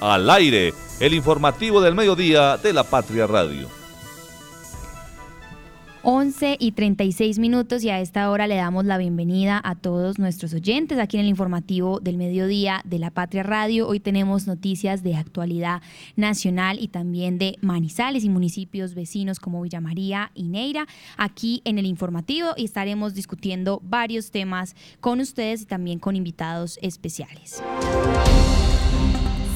Al aire, el informativo del mediodía de la Patria Radio. 11 y 36 minutos y a esta hora le damos la bienvenida a todos nuestros oyentes aquí en el informativo del mediodía de la Patria Radio. Hoy tenemos noticias de actualidad nacional y también de Manizales y municipios vecinos como Villa María y Neira aquí en el informativo y estaremos discutiendo varios temas con ustedes y también con invitados especiales.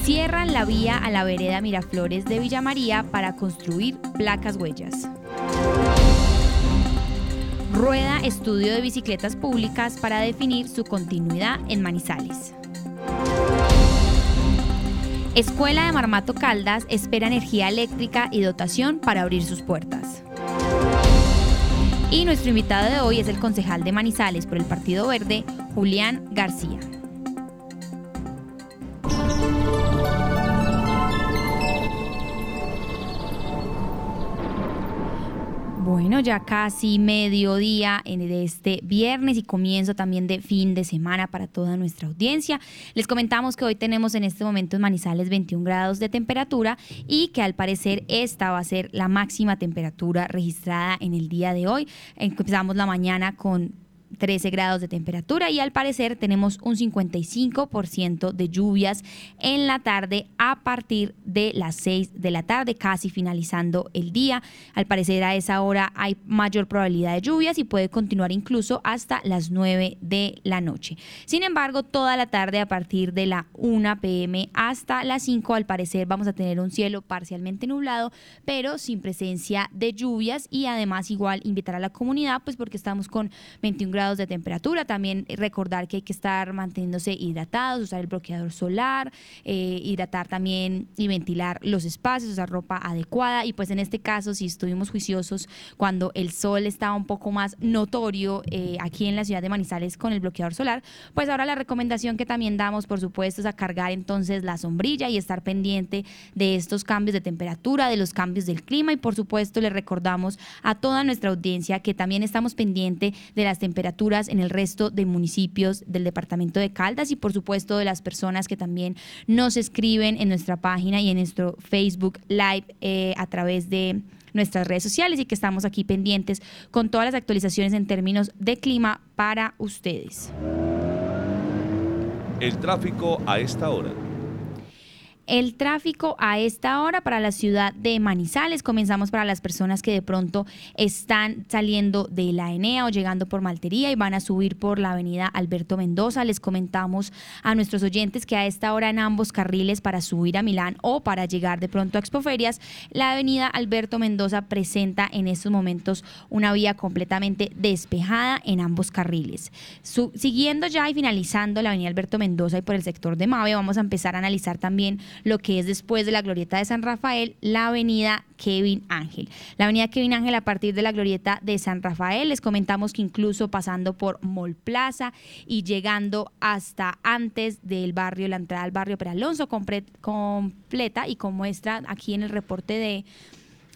Cierran la vía a la vereda Miraflores de Villa María para construir placas huellas. Rueda estudio de bicicletas públicas para definir su continuidad en Manizales. Escuela de Marmato Caldas espera energía eléctrica y dotación para abrir sus puertas. Y nuestro invitado de hoy es el concejal de Manizales por el Partido Verde, Julián García. Bueno, ya casi mediodía de este viernes y comienzo también de fin de semana para toda nuestra audiencia. Les comentamos que hoy tenemos en este momento en Manizales 21 grados de temperatura y que al parecer esta va a ser la máxima temperatura registrada en el día de hoy. Empezamos la mañana con 13 grados de temperatura y al parecer tenemos un 55% de lluvias en la tarde a partir de las 6 de la tarde, casi finalizando el día. Al parecer a esa hora hay mayor probabilidad de lluvias y puede continuar incluso hasta las 9 de la noche. Sin embargo, toda la tarde a partir de la 1 pm hasta las 5 al parecer vamos a tener un cielo parcialmente nublado, pero sin presencia de lluvias y además igual invitar a la comunidad pues porque estamos con 21 grados de temperatura. También recordar que hay que estar manteniéndose hidratados, usar el bloqueador solar, eh, hidratar también y ventilar los espacios, usar ropa adecuada. Y pues en este caso, si estuvimos juiciosos cuando el sol estaba un poco más notorio eh, aquí en la ciudad de Manizales con el bloqueador solar, pues ahora la recomendación que también damos, por supuesto, es a cargar entonces la sombrilla y estar pendiente de estos cambios de temperatura, de los cambios del clima y por supuesto le recordamos a toda nuestra audiencia que también estamos pendiente de las temperaturas en el resto de municipios del departamento de Caldas y por supuesto de las personas que también nos escriben en nuestra página y en nuestro Facebook Live eh, a través de nuestras redes sociales y que estamos aquí pendientes con todas las actualizaciones en términos de clima para ustedes. El tráfico a esta hora. El tráfico a esta hora para la ciudad de Manizales. Comenzamos para las personas que de pronto están saliendo de la Enea o llegando por Maltería y van a subir por la avenida Alberto Mendoza. Les comentamos a nuestros oyentes que a esta hora en ambos carriles para subir a Milán o para llegar de pronto a Expoferias, la avenida Alberto Mendoza presenta en estos momentos una vía completamente despejada en ambos carriles. siguiendo ya y finalizando la avenida Alberto Mendoza y por el sector de Mave, vamos a empezar a analizar también lo que es después de la glorieta de San Rafael, la avenida Kevin Ángel. La avenida Kevin Ángel a partir de la glorieta de San Rafael, les comentamos que incluso pasando por Mall Plaza y llegando hasta antes del barrio, la entrada al barrio Peralonso completa y como muestra aquí en el reporte de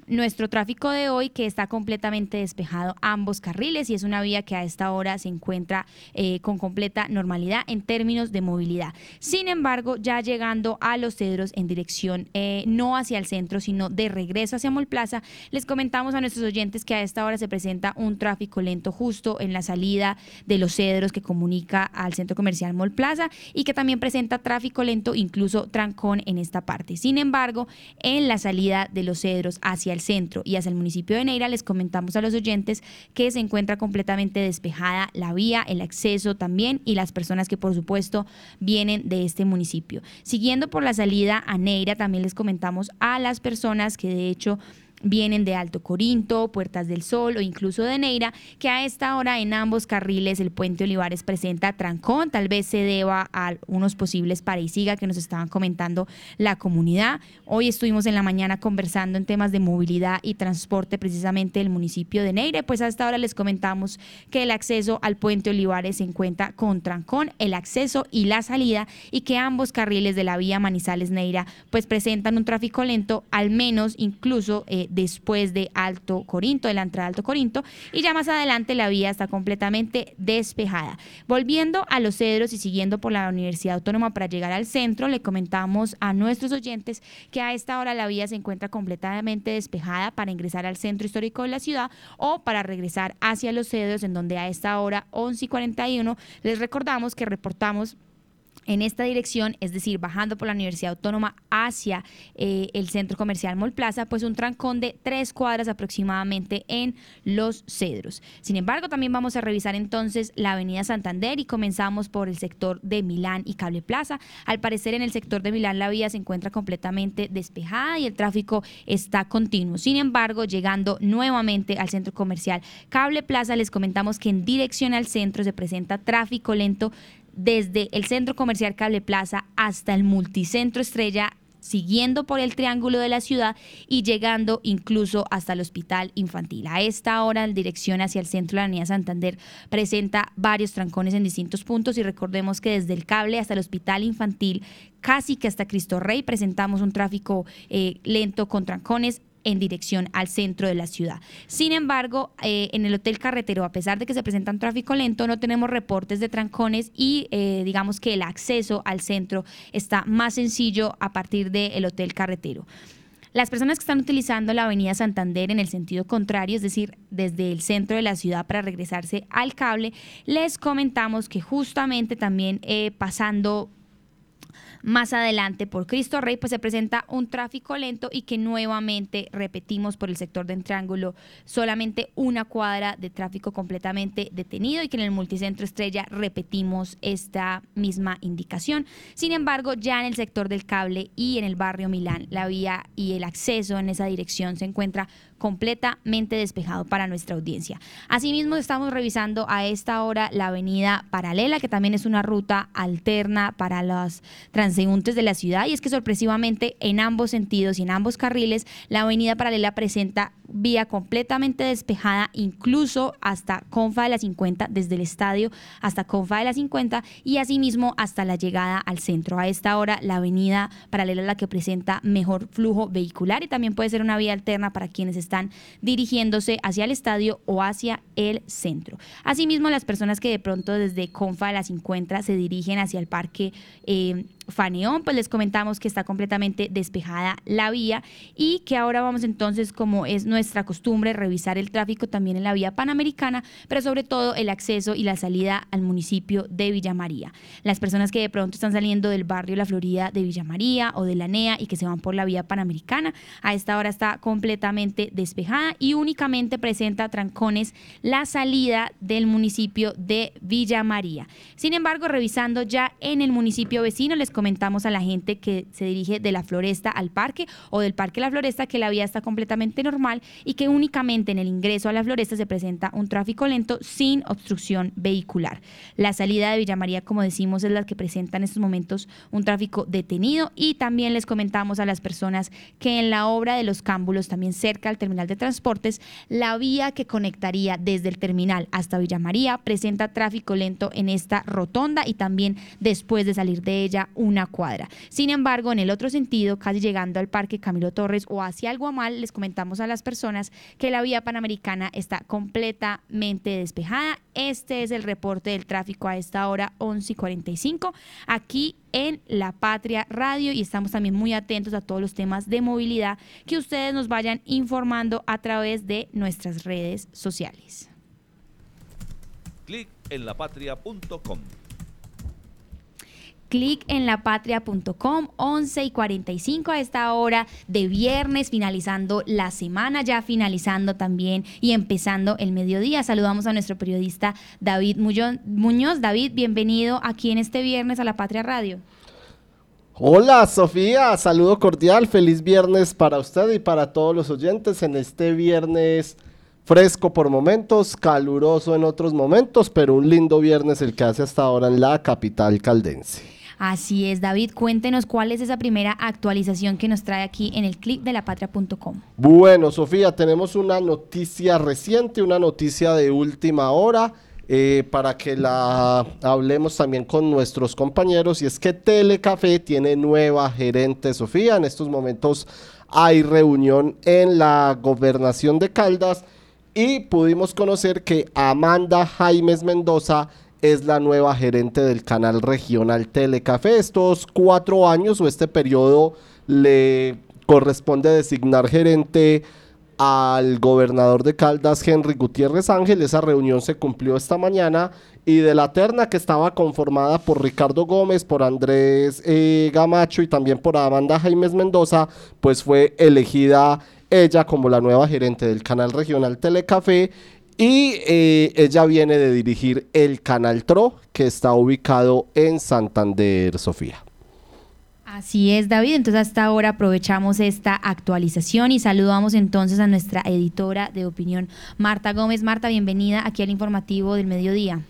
nuestro tráfico de hoy que está completamente despejado ambos carriles y es una vía que a esta hora se encuentra eh, con completa normalidad en términos de movilidad. Sin embargo, ya llegando a Los Cedros en dirección eh, no hacia el centro, sino de regreso hacia Mall Plaza, les comentamos a nuestros oyentes que a esta hora se presenta un tráfico lento justo en la salida de Los Cedros que comunica al centro comercial Mall Plaza y que también presenta tráfico lento, incluso trancón en esta parte. Sin embargo, en la salida de Los Cedros hacia el centro y hacia el municipio de Neira, les comentamos a los oyentes que se encuentra completamente despejada la vía, el acceso también y las personas que por supuesto vienen de este municipio. Siguiendo por la salida a Neira, también les comentamos a las personas que de hecho vienen de Alto Corinto, Puertas del Sol o incluso de Neira, que a esta hora en ambos carriles el puente Olivares presenta trancón, tal vez se deba a unos posibles para y siga que nos estaban comentando la comunidad. Hoy estuvimos en la mañana conversando en temas de movilidad y transporte precisamente del municipio de Neira, pues a esta hora les comentamos que el acceso al puente Olivares se encuentra con trancón, el acceso y la salida y que ambos carriles de la vía Manizales Neira pues presentan un tráfico lento, al menos incluso eh, después de Alto Corinto, de la entrada de Alto Corinto, y ya más adelante la vía está completamente despejada. Volviendo a los cedros y siguiendo por la Universidad Autónoma para llegar al centro, le comentamos a nuestros oyentes que a esta hora la vía se encuentra completamente despejada para ingresar al centro histórico de la ciudad o para regresar hacia los cedros, en donde a esta hora 11 y 41 les recordamos que reportamos en esta dirección, es decir, bajando por la Universidad Autónoma hacia eh, el centro comercial Mall Plaza, pues un trancón de tres cuadras aproximadamente en Los Cedros. Sin embargo, también vamos a revisar entonces la Avenida Santander y comenzamos por el sector de Milán y Cable Plaza. Al parecer en el sector de Milán la vía se encuentra completamente despejada y el tráfico está continuo. Sin embargo, llegando nuevamente al centro comercial Cable Plaza, les comentamos que en dirección al centro se presenta tráfico lento desde el centro comercial Cable Plaza hasta el multicentro Estrella siguiendo por el triángulo de la ciudad y llegando incluso hasta el hospital infantil. A esta hora, en dirección hacia el centro de la Avenida Santander presenta varios trancones en distintos puntos y recordemos que desde el cable hasta el hospital infantil, casi que hasta Cristo Rey, presentamos un tráfico eh, lento con trancones en dirección al centro de la ciudad. Sin embargo, eh, en el Hotel Carretero, a pesar de que se presenta un tráfico lento, no tenemos reportes de trancones y eh, digamos que el acceso al centro está más sencillo a partir del Hotel Carretero. Las personas que están utilizando la avenida Santander en el sentido contrario, es decir, desde el centro de la ciudad para regresarse al cable, les comentamos que justamente también eh, pasando más adelante por Cristo Rey, pues se presenta un tráfico lento y que nuevamente repetimos por el sector del triángulo solamente una cuadra de tráfico completamente detenido y que en el multicentro estrella repetimos esta misma indicación. Sin embargo, ya en el sector del cable y en el barrio Milán, la vía y el acceso en esa dirección se encuentra completamente despejado para nuestra audiencia. Asimismo, estamos revisando a esta hora la avenida paralela, que también es una ruta alterna para los transeúntes de la ciudad, y es que sorpresivamente en ambos sentidos y en ambos carriles, la avenida paralela presenta vía completamente despejada, incluso hasta Confa de la 50, desde el estadio hasta Confa de la 50 y asimismo hasta la llegada al centro. A esta hora la avenida paralela es la que presenta mejor flujo vehicular y también puede ser una vía alterna para quienes están dirigiéndose hacia el estadio o hacia el centro. Asimismo, las personas que de pronto desde Confa de la 50 se dirigen hacia el parque eh, Faneón, pues les comentamos que está completamente despejada la vía y que ahora vamos entonces, como es nuestra costumbre, revisar el tráfico también en la vía panamericana, pero sobre todo el acceso y la salida al municipio de Villa María. Las personas que de pronto están saliendo del barrio La Florida de Villa María o de la NEA y que se van por la vía panamericana, a esta hora está completamente despejada y únicamente presenta trancones la salida del municipio de Villa María. Sin embargo, revisando ya en el municipio vecino, les comentamos a la gente que se dirige de la floresta al parque o del parque a la floresta que la vía está completamente normal y que únicamente en el ingreso a la floresta se presenta un tráfico lento sin obstrucción vehicular. La salida de Villa María, como decimos, es la que presenta en estos momentos un tráfico detenido y también les comentamos a las personas que en la obra de los cámbulos, también cerca al terminal de transportes, la vía que conectaría desde el terminal hasta Villa María presenta tráfico lento en esta rotonda y también después de salir de ella una cuadra. Sin embargo, en el otro sentido, casi llegando al Parque Camilo Torres o hacia el Guamal, les comentamos a las personas que la vía panamericana está completamente despejada. Este es el reporte del tráfico a esta hora 11 y 45 aquí en La Patria Radio y estamos también muy atentos a todos los temas de movilidad que ustedes nos vayan informando a través de nuestras redes sociales. Clic en clic en lapatria.com, 11 y 45 a esta hora de viernes, finalizando la semana, ya finalizando también y empezando el mediodía. Saludamos a nuestro periodista David Muñoz. David, bienvenido aquí en este viernes a La Patria Radio. Hola Sofía, saludo cordial, feliz viernes para usted y para todos los oyentes en este viernes fresco por momentos, caluroso en otros momentos, pero un lindo viernes el que hace hasta ahora en la capital caldense. Así es, David, cuéntenos cuál es esa primera actualización que nos trae aquí en el clip de lapatria.com. Bueno, Sofía, tenemos una noticia reciente, una noticia de última hora. Eh, para que la hablemos también con nuestros compañeros y es que Telecafé tiene nueva gerente Sofía en estos momentos hay reunión en la gobernación de Caldas y pudimos conocer que Amanda Jaimes Mendoza es la nueva gerente del canal regional Telecafé. Estos cuatro años o este periodo le corresponde designar gerente al gobernador de Caldas, Henry Gutiérrez Ángel. Esa reunión se cumplió esta mañana y de la terna que estaba conformada por Ricardo Gómez, por Andrés eh, Gamacho y también por Amanda Jaimes Mendoza, pues fue elegida ella como la nueva gerente del canal regional Telecafé y eh, ella viene de dirigir el canal TRO que está ubicado en Santander, Sofía. Así es, David. Entonces hasta ahora aprovechamos esta actualización y saludamos entonces a nuestra editora de opinión, Marta Gómez. Marta, bienvenida aquí al informativo del mediodía.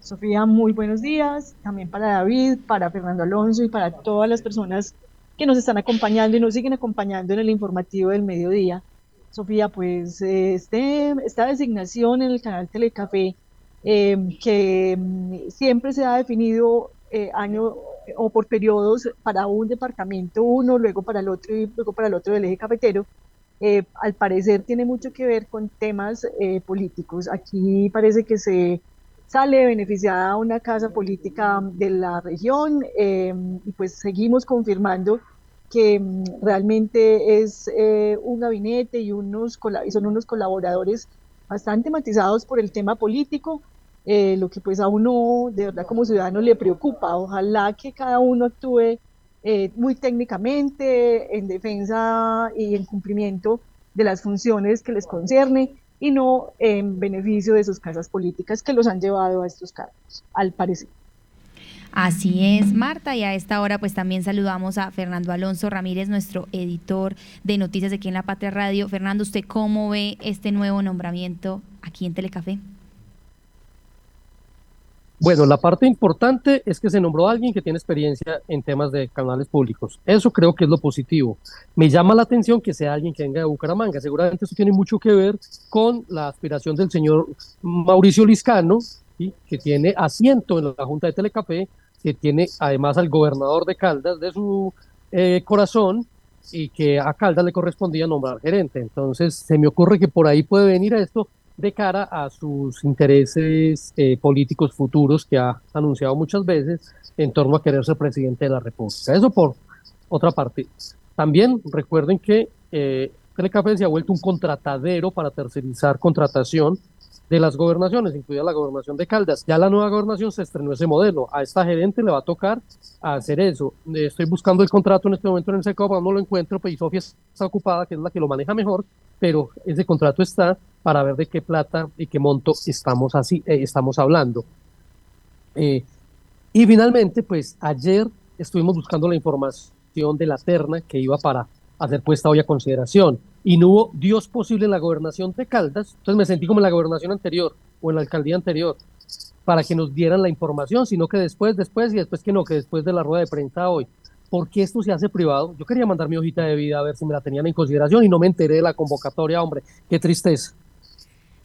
Sofía, muy buenos días. También para David, para Fernando Alonso y para todas las personas que nos están acompañando y nos siguen acompañando en el informativo del mediodía. Sofía, pues este, esta designación en el canal Telecafé, eh, que mm, siempre se ha definido eh, año o por periodos para un departamento uno, luego para el otro y luego para el otro del eje cafetero, eh, al parecer tiene mucho que ver con temas eh, políticos. Aquí parece que se sale beneficiada una casa política de la región em, y pues seguimos confirmando que mm, realmente es eh, un gabinete y, unos, y son unos colaboradores bastante matizados por el tema político, eh, lo que pues a uno de verdad como ciudadano le preocupa. Ojalá que cada uno actúe eh, muy técnicamente en defensa y en cumplimiento de las funciones que les concierne y no en beneficio de sus casas políticas que los han llevado a estos cargos, al parecer. Así es, Marta, y a esta hora pues también saludamos a Fernando Alonso Ramírez, nuestro editor de noticias aquí en La Patria Radio. Fernando, ¿usted cómo ve este nuevo nombramiento aquí en Telecafé? Bueno, la parte importante es que se nombró a alguien que tiene experiencia en temas de canales públicos. Eso creo que es lo positivo. Me llama la atención que sea alguien que venga de Bucaramanga. Seguramente eso tiene mucho que ver con la aspiración del señor Mauricio Liscano, que tiene asiento en la Junta de Telecafé, que tiene además al gobernador de Caldas de su eh, corazón y que a Caldas le correspondía nombrar gerente. Entonces, se me ocurre que por ahí puede venir esto de cara a sus intereses eh, políticos futuros que ha anunciado muchas veces en torno a querer ser presidente de la República. Eso por otra parte. También recuerden que eh, Telecafé se ha vuelto un contratadero para tercerizar contratación de las gobernaciones, incluida la gobernación de Caldas. Ya la nueva gobernación se estrenó ese modelo. A esta gerente le va a tocar hacer eso. Estoy buscando el contrato en este momento en el SECOP, no lo encuentro, pues Sofía está ocupada, que es la que lo maneja mejor, pero ese contrato está para ver de qué plata y qué monto estamos, así, eh, estamos hablando. Eh, y finalmente, pues ayer estuvimos buscando la información de la terna que iba para hacer puesta hoy a consideración y no hubo Dios posible en la gobernación de Caldas, entonces me sentí como en la gobernación anterior o en la alcaldía anterior para que nos dieran la información, sino que después, después y después que no, que después de la rueda de prensa hoy. ¿Por qué esto se hace privado? Yo quería mandar mi hojita de vida a ver si me la tenían en consideración y no me enteré de la convocatoria, hombre, qué tristeza.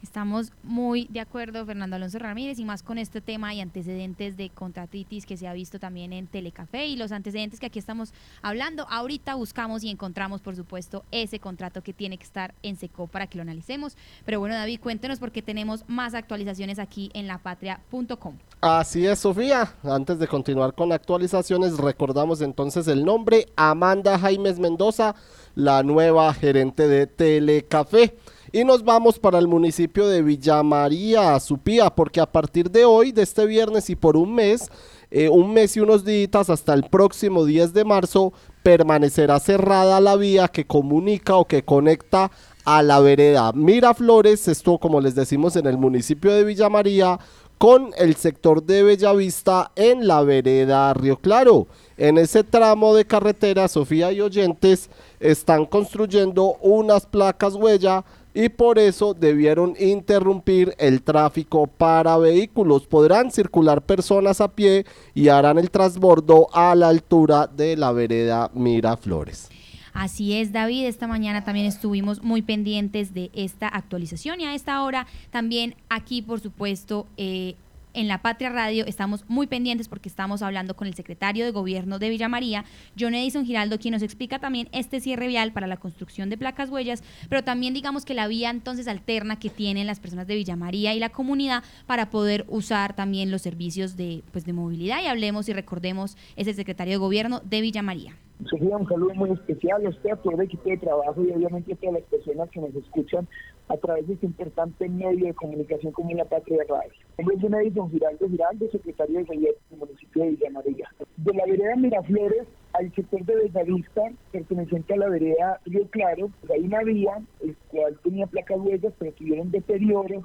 Estamos muy de acuerdo, Fernando Alonso Ramírez, y más con este tema y antecedentes de contratitis que se ha visto también en Telecafé y los antecedentes que aquí estamos hablando. Ahorita buscamos y encontramos, por supuesto, ese contrato que tiene que estar en SECO para que lo analicemos. Pero bueno, David, cuéntenos porque tenemos más actualizaciones aquí en lapatria.com. Así es, Sofía. Antes de continuar con actualizaciones, recordamos entonces el nombre, Amanda Jaimes Mendoza, la nueva gerente de Telecafé. Y nos vamos para el municipio de Villa María, Supía, porque a partir de hoy, de este viernes y por un mes, eh, un mes y unos días hasta el próximo 10 de marzo, permanecerá cerrada la vía que comunica o que conecta a la vereda Miraflores, esto como les decimos en el municipio de Villa María, con el sector de Bellavista en la vereda Río Claro. En ese tramo de carretera, Sofía y oyentes están construyendo unas placas huella y por eso debieron interrumpir el tráfico para vehículos. Podrán circular personas a pie y harán el transbordo a la altura de la vereda Miraflores. Así es, David. Esta mañana también estuvimos muy pendientes de esta actualización y a esta hora también aquí, por supuesto, eh, en La Patria Radio estamos muy pendientes porque estamos hablando con el secretario de Gobierno de Villa María, John Edison Giraldo, quien nos explica también este cierre vial para la construcción de placas huellas, pero también digamos que la vía entonces alterna que tienen las personas de Villa María y la comunidad para poder usar también los servicios de, pues, de movilidad. Y hablemos y recordemos, es el secretario de Gobierno de Villa María. Sofía, un saludo muy especial a usted, a todo el equipo de trabajo y obviamente a todas las personas que nos escuchan a través de este importante medio de comunicación como la Patria Radio. Mi nombre es Don Giraldo Giraldo, secretario de Gobierno del municipio de Villa María. De la vereda Miraflores al sector de Bellavista, perteneciente a la vereda Río Claro, pues hay una vía, el cual tenía placas huellas, pero tuvieron deterioro,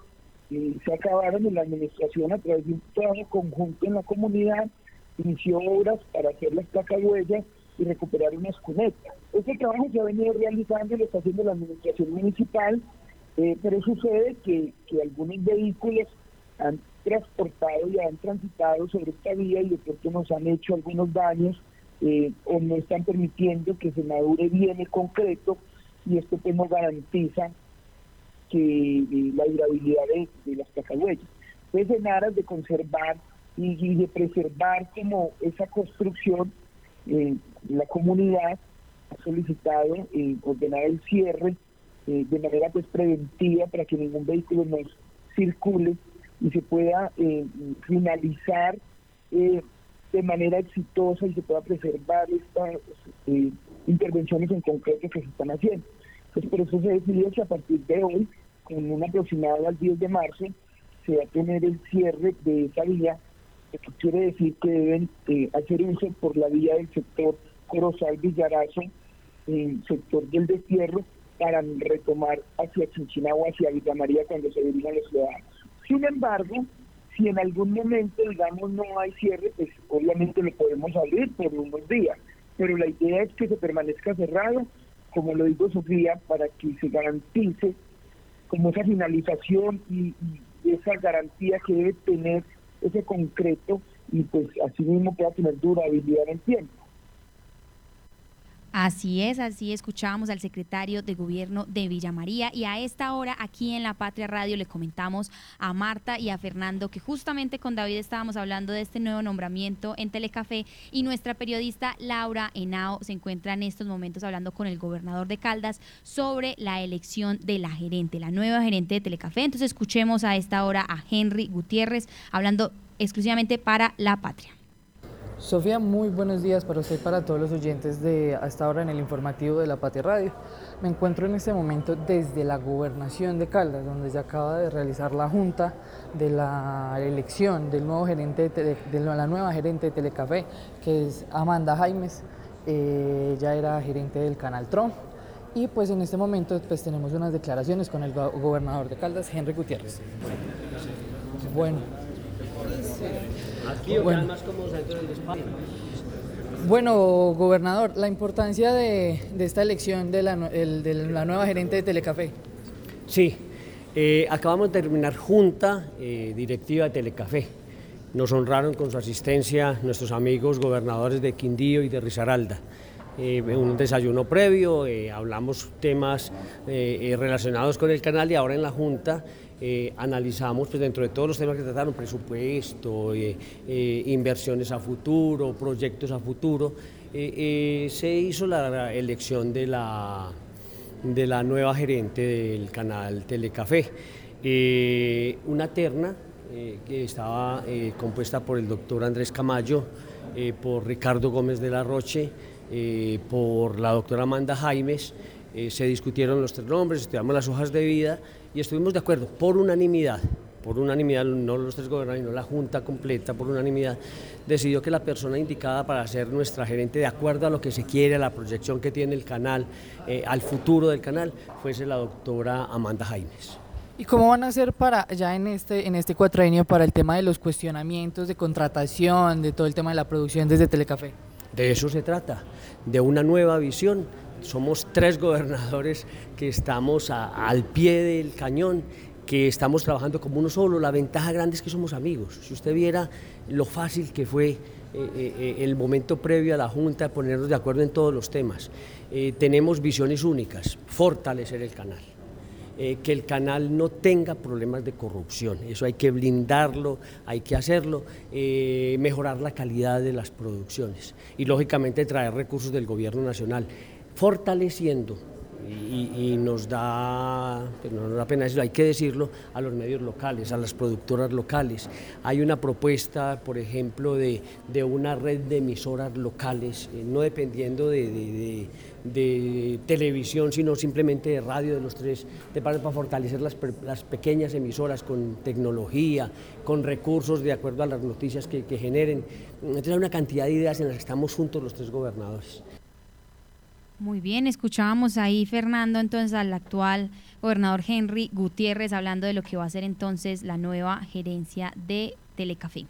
y se acabaron en la administración a través de un trabajo conjunto en la comunidad, inició obras para hacer las placas huellas y recuperar unas cunetas. Este trabajo se ha venido realizando y lo está haciendo la administración municipal, eh, pero sucede que, algunos vehículos han transportado y han transitado sobre esta vía y de pronto nos han hecho algunos daños eh, o no están permitiendo que se madure bien el concreto y esto pues no garantiza que eh, la durabilidad de, de las cacahuellas. Entonces en aras de conservar y de preservar como esa construcción, eh, la comunidad ha solicitado eh, ordenar el cierre eh, de manera pues preventiva para que ningún vehículo nos circule y se pueda eh, finalizar de manera exitosa y se pueda preservar estas intervenciones en concreto que se están haciendo. Entonces por eso se decidió que a partir de hoy, con un aproximado al 10 de marzo, se va a tener el cierre de esa vía esto quiere decir que deben eh, hacer uso por la vía del sector Corozal Villarazo, sector del destierro, para retomar hacia Chinchina o hacia Villa María cuando se dirijan los ciudadanos. Sin embargo, si en algún momento, digamos, no hay cierre, pues obviamente lo podemos abrir por unos días, pero la idea es que se permanezca cerrado, como lo digo Sofía, para que se garantice como esa finalización y, y esa garantía que debe tener ese concreto y pues así mismo pueda tener durabilidad en el tiempo. Así es, así escuchábamos al secretario de Gobierno de Villa María y a esta hora aquí en La Patria Radio le comentamos a Marta y a Fernando que justamente con David estábamos hablando de este nuevo nombramiento en Telecafé y nuestra periodista Laura Henao se encuentra en estos momentos hablando con el gobernador de Caldas sobre la elección de la gerente, la nueva gerente de Telecafé. Entonces escuchemos a esta hora a Henry Gutiérrez hablando exclusivamente para La Patria. Sofía, muy buenos días para usted y para todos los oyentes de hasta ahora en el informativo de La Patria Radio. Me encuentro en este momento desde la gobernación de Caldas, donde se acaba de realizar la junta de la elección del nuevo gerente de, la nueva gerente de Telecafé, que es Amanda Jaimes. Eh, ella era gerente del canal Tron. Y pues en este momento pues tenemos unas declaraciones con el go- gobernador de Caldas, Henry Gutiérrez. Bueno, Aquí o Bueno. más cómodos dentro del despacho. Bueno, gobernador, la importancia de, de esta elección de la, nue- el- de la nueva gerente de Telecafé. Sí, eh, acabamos de terminar junta eh, directiva de Telecafé. Nos honraron con su asistencia nuestros amigos gobernadores de Quindío y de Risaralda. Eh, un desayuno previo, eh, hablamos temas relacionados con el canal y ahora en la Junta eh, analizamos pues, dentro de todos los temas que trataron, presupuesto, eh, eh, inversiones a futuro, proyectos a futuro, se hizo la, elección de la, de la nueva gerente del canal Telecafé. Una terna que estaba compuesta por el doctor Andrés Camayo, por Ricardo Gómez de la Roche, por la doctora Amanda Jaimes. Se discutieron los tres nombres, estudiamos las hojas de vida y estuvimos de acuerdo por unanimidad. Por unanimidad, no los tres gobernadores, sino la Junta completa, por unanimidad, decidió que la persona indicada para ser nuestra gerente, de acuerdo a lo que se quiere, a la proyección que tiene el canal, eh, al futuro del canal, fuese la doctora Amanda Jaimes. ¿Y cómo van a hacer para ya en este, en este cuatrienio para el tema de los cuestionamientos de contratación, de todo el tema de la producción desde Telecafé? De eso se trata, de una nueva visión. Somos tres gobernadores que estamos al pie del cañón, que estamos trabajando como uno solo. La ventaja grande es que somos amigos. Si usted viera lo fácil que fue eh, eh, eh, el momento previo a la Junta, ponernos de acuerdo en todos los temas. Eh, tenemos visiones únicas, fortalecer el canal. que el canal no tenga problemas de corrupción. Eso hay que blindarlo, hay que hacerlo, mejorar la calidad de las producciones y lógicamente traer recursos del gobierno nacional, fortaleciendo y, nos da, pero no nos da pena decirlo, hay que decirlo, a los medios locales, a las productoras locales. Hay una propuesta, por ejemplo, de, de una red de emisoras locales, eh, no dependiendo de, de, televisión, sino simplemente de radio de los tres para fortalecer las, las, pequeñas emisoras con tecnología, con recursos de acuerdo a las noticias que, que generen. Entonces hay una cantidad de ideas en las que estamos juntos los tres gobernadores. Muy bien, escuchábamos ahí, Fernando, entonces al actual gobernador Henry Gutiérrez hablando de lo que va a ser entonces la nueva gerencia de Telecafé.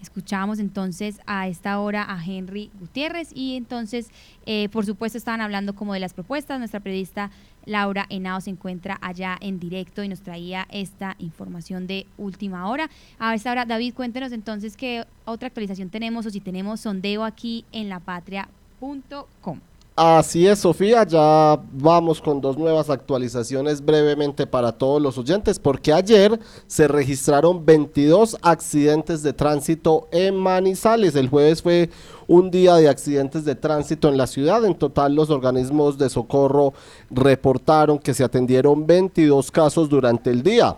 Escuchábamos entonces a esta hora a Henry Gutiérrez y entonces, eh, por supuesto, estaban hablando como de las propuestas. Nuestra periodista Laura Henao se encuentra allá en directo y nos traía esta información de última hora. A esta hora, David, cuéntenos entonces qué otra actualización tenemos o si tenemos sondeo aquí en lapatria.com. Así es, Sofía, ya vamos con dos nuevas actualizaciones brevemente para todos los oyentes, porque ayer se registraron 22 accidentes de tránsito en Manizales. El jueves fue un día de accidentes de tránsito en la ciudad. En total, los organismos de socorro reportaron que se atendieron 22 casos durante el día.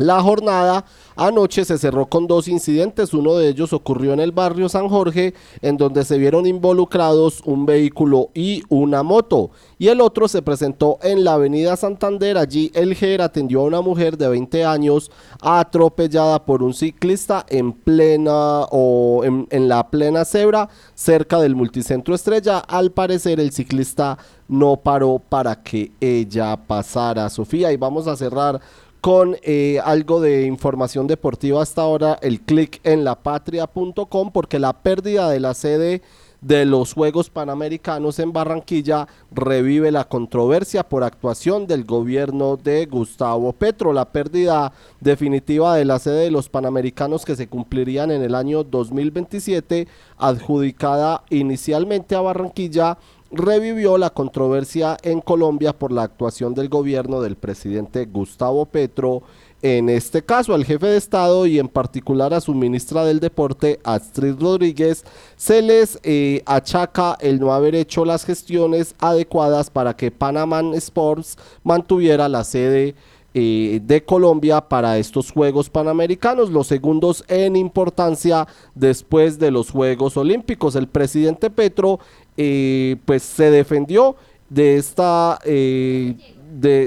La jornada anoche se cerró con dos incidentes, uno de ellos ocurrió en el barrio San Jorge, en donde se vieron involucrados un vehículo y una moto, y el otro se presentó en la avenida Santander, allí el GER atendió a una mujer de 20 años atropellada por un ciclista en plena o en, en la plena cebra cerca del multicentro Estrella, al parecer el ciclista no paró para que ella pasara, Sofía, y vamos a cerrar con eh, algo de información deportiva hasta ahora, el clic en lapatria.com, porque la pérdida de la sede de los Juegos Panamericanos en Barranquilla revive la controversia por actuación del gobierno de Gustavo Petro. La pérdida definitiva de la sede de los Panamericanos que se cumplirían en el año 2027, adjudicada inicialmente a Barranquilla, revivió la controversia en Colombia por la actuación del gobierno del presidente Gustavo Petro. En este caso, al jefe de Estado y en particular a su ministra del Deporte, Astrid Rodríguez, se les eh, achaca el no haber hecho las gestiones adecuadas para que Panaman Sports mantuviera la sede eh, de Colombia para estos Juegos Panamericanos, los segundos en importancia después de los Juegos Olímpicos. El presidente Petro eh, pues se defendió de esta eh,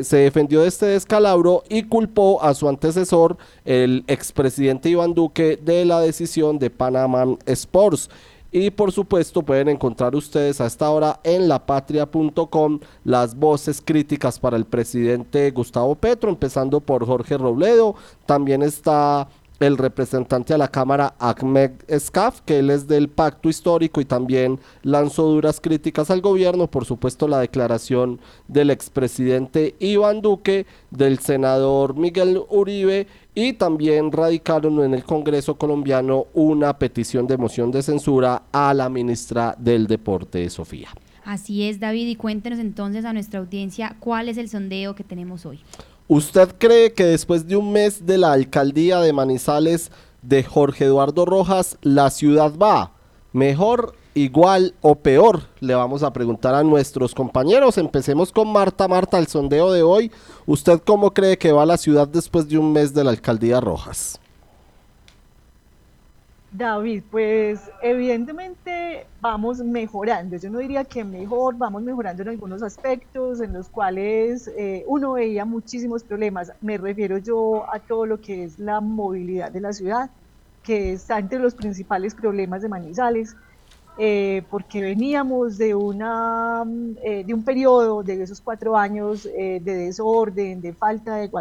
se defendió de este descalabro y culpó a su antecesor, el expresidente Iván Duque, de la decisión de Panama Sports. Y por supuesto pueden encontrar ustedes a esta hora en lapatria.com las voces críticas para el presidente Gustavo Petro, empezando por Jorge Robledo. También está el representante a la Cámara Ahmed Escaf, que él es del pacto histórico y también lanzó duras críticas al gobierno, por supuesto la declaración del expresidente Iván Duque, del senador Miguel Uribe y también radicaron en el Congreso colombiano una petición de moción de censura a la ministra del Deporte, Sofía. Así es, David, y cuéntenos entonces a nuestra audiencia cuál es el sondeo que tenemos hoy. ¿Usted cree que después de un mes de la alcaldía de Manizales de Jorge Eduardo Rojas, la ciudad va mejor, igual o peor? Le vamos a preguntar a nuestros compañeros. Empecemos con Marta. Marta, el sondeo de hoy. ¿Usted cómo cree que va la ciudad después de un mes de la alcaldía Rojas? David, pues evidentemente vamos mejorando. Yo no diría que mejor, vamos mejorando en algunos aspectos en los cuales eh, uno veía muchísimos problemas. Me refiero yo a todo lo que es la movilidad de la ciudad, que está entre los principales problemas de Manizales, eh, porque veníamos de, una, eh, de un periodo de esos cuatro años de desorden, de falta de,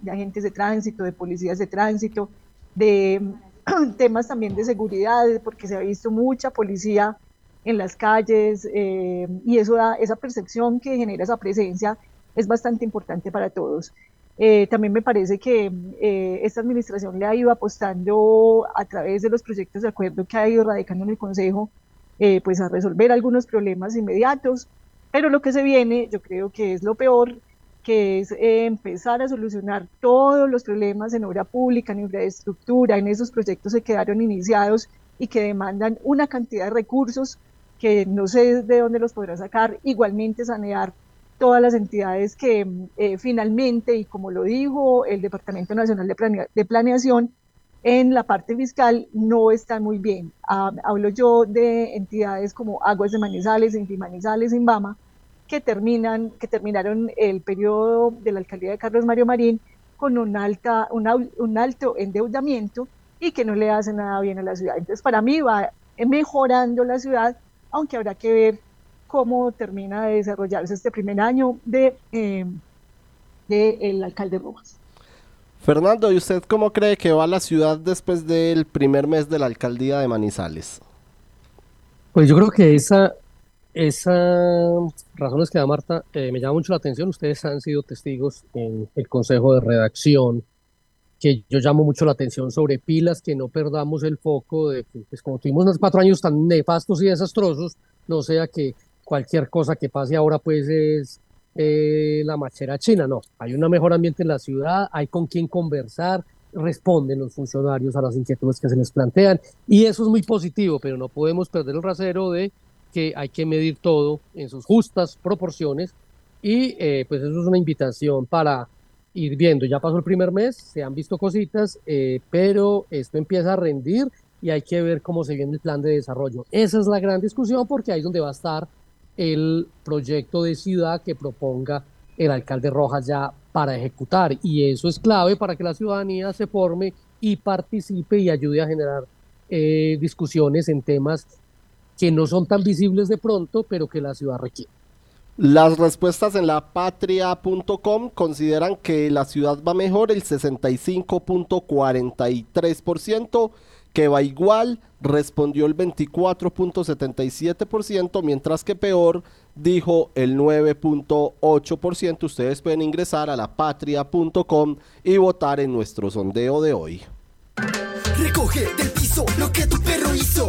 de agentes de tránsito, de policías de tránsito, de temas también de seguridad, porque se ha visto mucha policía en las calles eh, y eso da, esa percepción que genera esa presencia es bastante importante para todos. Eh, también me parece que eh, esta administración le ha ido apostando a través de los proyectos de acuerdo que ha ido radicando en el Consejo eh, pues a resolver algunos problemas inmediatos, pero lo que se viene yo creo que es lo peor, que es eh, empezar a solucionar todos los problemas en obra pública, en infraestructura, en esos proyectos que quedaron iniciados y que demandan una cantidad de recursos que no sé de dónde los podrá sacar, igualmente sanear todas las entidades que eh, finalmente, y como lo dijo el Departamento Nacional de, Planeación, en la parte fiscal no están muy bien. Ah, hablo yo de entidades como Aguas de Manizales, Inti Manizales, Imbama, que, terminan, que terminaron el periodo de la alcaldía de Carlos Mario Marín con un, alta, un alto endeudamiento y que no le hace nada bien a la ciudad. Entonces, para mí va mejorando la ciudad, aunque habrá que ver cómo termina de desarrollarse este primer año de, eh, de el alcalde Rojas. Fernando, ¿y usted cómo cree que va la ciudad después del primer mes de la alcaldía de Manizales? Pues yo creo que esa, esas razones que da Marta eh, me llama mucho la atención. Ustedes han sido testigos en el consejo de redacción, que yo llamo mucho la atención sobre pilas, que no perdamos el foco de que, pues, como tuvimos unos cuatro años tan nefastos y desastrosos, no sea que cualquier cosa que pase ahora pues es eh, la machera china. No, hay un mejor ambiente en la ciudad, hay con quien conversar, responden los funcionarios a las inquietudes que se les plantean y eso es muy positivo, pero no podemos perder el rasero de que hay que medir todo en sus justas proporciones y eh, pues eso es una invitación para ir viendo. Ya pasó el primer mes, se han visto cositas, eh, pero esto empieza a rendir y hay que ver cómo se viene el plan de desarrollo. Esa es la gran discusión porque ahí es donde va a estar el proyecto de ciudad que proponga el alcalde Rojas ya para ejecutar y eso es clave para que la ciudadanía se forme y participe y ayude a generar eh, discusiones en temas que no son tan visibles de pronto, pero que la ciudad requiere. Las respuestas en la patria.com consideran que la ciudad va mejor el 65.43%, que va igual respondió el 24.77%, mientras que peor dijo el 9.8%. Ustedes pueden ingresar a la patria.com y votar en nuestro sondeo de hoy. Recoge del piso lo que tu perro hizo.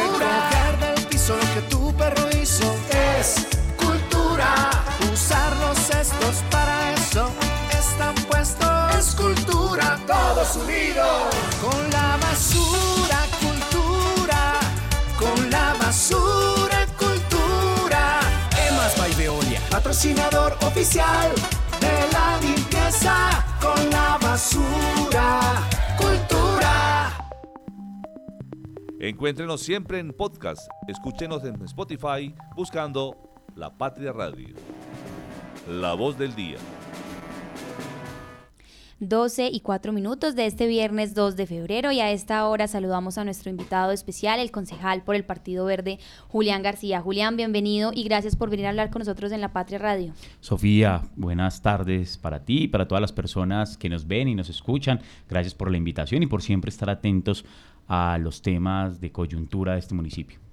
cultura lo que tu perro hizo es cultura. Usar los cestos para eso están puestos. Es cultura, todos unidos. Con la basura, cultura. Con la basura, cultura. Emas by Veolia, patrocinador oficial de la limpieza. Con la basura, Encuéntrenos siempre en podcast. Escúchenos en Spotify buscando La Patria Radio. La voz del día. 12 y 4 minutos de este viernes 2 de febrero y a esta hora saludamos a nuestro invitado especial, el concejal por el Partido Verde, Julián García. Julián, bienvenido y gracias por venir a hablar con nosotros en La Patria Radio. Sofía, buenas tardes para ti y para todas las personas que nos ven y nos escuchan. Gracias por la invitación y por siempre estar atentos a los temas de coyuntura de este municipio.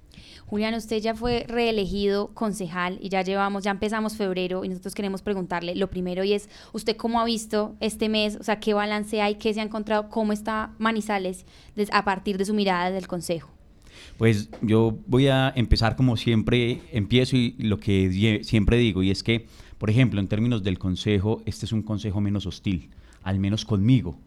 Julián, usted ya fue reelegido concejal y ya llevamos, ya empezamos febrero y nosotros queremos preguntarle, lo primero y es, ¿usted cómo ha visto este mes? O sea, ¿qué balance hay? ¿Qué se ha encontrado? ¿Cómo está Manizales a partir de su mirada del consejo? Pues yo voy a empezar como siempre empiezo y lo que siempre digo y es que, por ejemplo, en términos del consejo, este es un consejo menos hostil, al menos conmigo,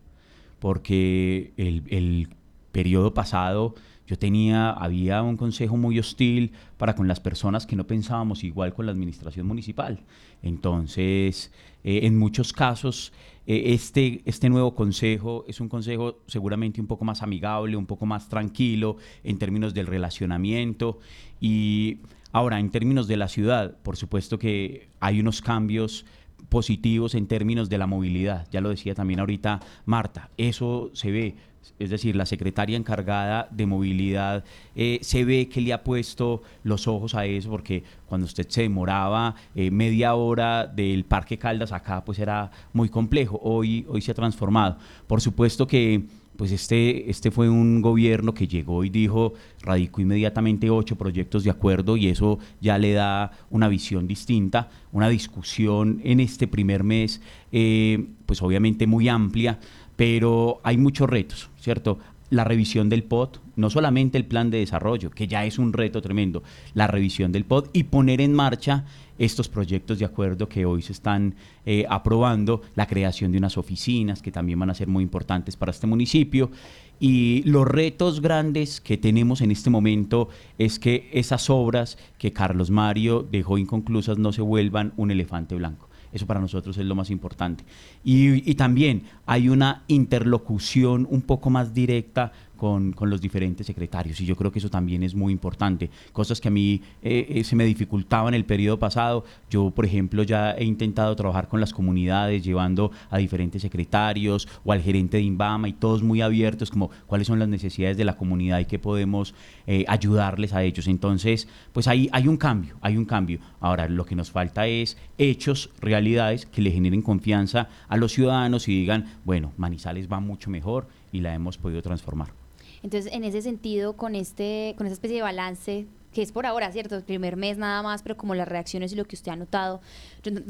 porque el, el periodo pasado yo tenía, había un consejo muy hostil para con las personas que no pensábamos igual con la administración municipal. Entonces, eh, en muchos casos, eh, este, este nuevo consejo es un consejo seguramente un poco más amigable, un poco más tranquilo en términos del relacionamiento. Y ahora, en términos de la ciudad, por supuesto que hay unos cambios positivos en términos de la movilidad. Ya lo decía también ahorita Marta, eso se ve. Es decir, la secretaria encargada de movilidad eh, se ve que le ha puesto los ojos a eso, porque cuando usted se demoraba eh, media hora del Parque Caldas acá, pues era muy complejo. Hoy, hoy se ha transformado. Por supuesto que pues este, este fue un gobierno que llegó y dijo, radicó inmediatamente ocho proyectos de acuerdo y eso ya le da una visión distinta, una discusión en este primer mes, eh, pues obviamente muy amplia, pero hay muchos retos, ¿cierto? La revisión del POT, no solamente el plan de desarrollo, que ya es un reto tremendo, la revisión del POT y poner en marcha estos proyectos de acuerdo que hoy se están eh, aprobando, la creación de unas oficinas que también van a ser muy importantes para este municipio. Y los retos grandes que tenemos en este momento es que esas obras que Carlos Mario dejó inconclusas no se vuelvan un elefante blanco. Eso para nosotros es lo más importante. Y, también hay una interlocución un poco más directa con, los diferentes secretarios y yo creo que eso también es muy importante. Cosas que a mí eh, eh, se me dificultaban el periodo pasado. Yo, por ejemplo, ya he intentado trabajar con las comunidades, llevando a diferentes secretarios o al gerente de INVAMA y todos muy abiertos como cuáles son las necesidades de la comunidad y qué podemos eh, ayudarles a ellos. Entonces, pues ahí hay un cambio, hay un cambio. Ahora, lo que nos falta es hechos, realidades que le generen confianza a los ciudadanos y digan, bueno, Manizales va mucho mejor y la hemos podido transformar. Entonces, en ese sentido, con este, con esa especie de balance que es por ahora, ¿cierto? El primer mes nada más, pero como las reacciones y lo que usted ha notado,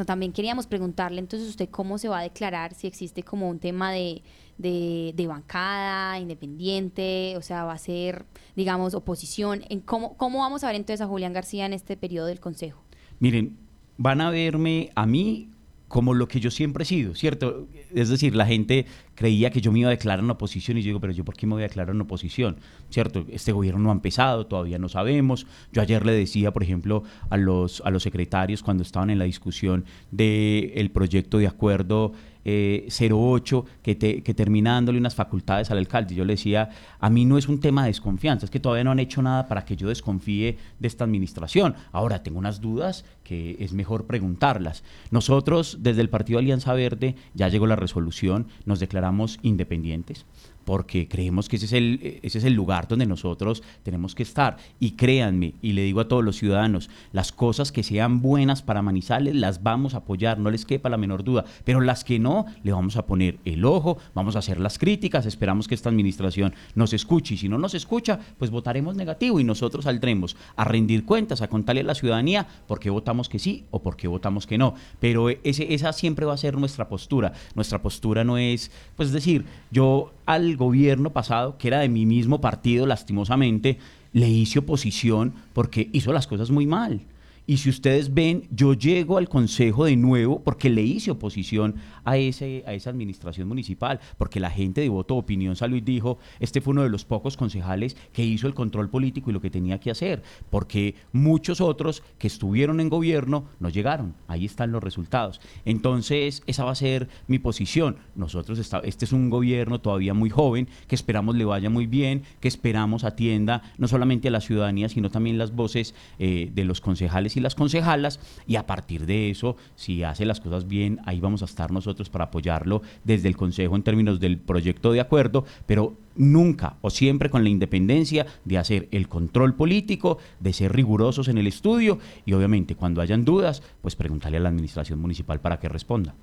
también queríamos preguntarle entonces usted cómo se va a declarar, si existe como un tema de, de, de, bancada, independiente, o sea, va a ser, digamos, oposición. En cómo, ¿Cómo vamos a ver entonces a Julián García en este periodo del Consejo? Miren, van a verme a mí como lo que yo siempre he sido, ¿cierto? Es decir, la gente creía que yo me iba a declarar en oposición y yo digo, pero yo por qué me voy a declarar en oposición, ¿cierto? Este gobierno no ha empezado, todavía no sabemos. Yo ayer le decía, por ejemplo, a los, a los secretarios cuando estaban en la discusión del proyecto de acuerdo eh, 08 que, te, que terminándole unas facultades al alcalde. Yo le decía, a mí no es un tema de desconfianza, es que todavía no han hecho nada para que yo desconfíe de esta administración. Ahora tengo unas dudas que es mejor preguntarlas. Nosotros, desde el Partido Alianza Verde, ya llegó la resolución, nos declaramos independientes porque creemos que ese es, el, ese es el lugar donde nosotros tenemos que estar. Y créanme, y le digo a todos los ciudadanos, las cosas que sean buenas para Manizales las vamos a apoyar, no les quepa la menor duda, pero las que no, le vamos a poner el ojo, vamos a hacer las críticas, esperamos que esta administración nos escuche y si no nos escucha, pues votaremos negativo y nosotros saldremos a rendir cuentas, a contarle a la ciudadanía por qué votamos que sí o por qué votamos que no. Pero ese, esa siempre va a ser nuestra postura. Nuestra postura no es, pues decir, yo al gobierno pasado, que era de mi mismo partido, lastimosamente, le hice oposición porque hizo las cosas muy mal. Y si ustedes ven, yo llego al Consejo de nuevo porque le hice oposición a, ese, a esa administración municipal, porque la gente de voto opinión salud dijo, este fue uno de los pocos concejales que hizo el control político y lo que tenía que hacer, porque muchos otros que estuvieron en gobierno no llegaron. Ahí están los resultados. Entonces, esa va a ser mi posición. Nosotros, está, este es un gobierno todavía muy joven, que esperamos le vaya muy bien, que esperamos atienda no solamente a la ciudadanía, sino también las voces eh, de los concejales y las concejalas y a partir de eso, si hace las cosas bien, ahí vamos a estar nosotros para apoyarlo desde el Consejo en términos del proyecto de acuerdo, pero nunca o siempre con la independencia de hacer el control político, de ser rigurosos en el estudio y obviamente cuando hayan dudas, pues preguntarle a la administración municipal para que responda.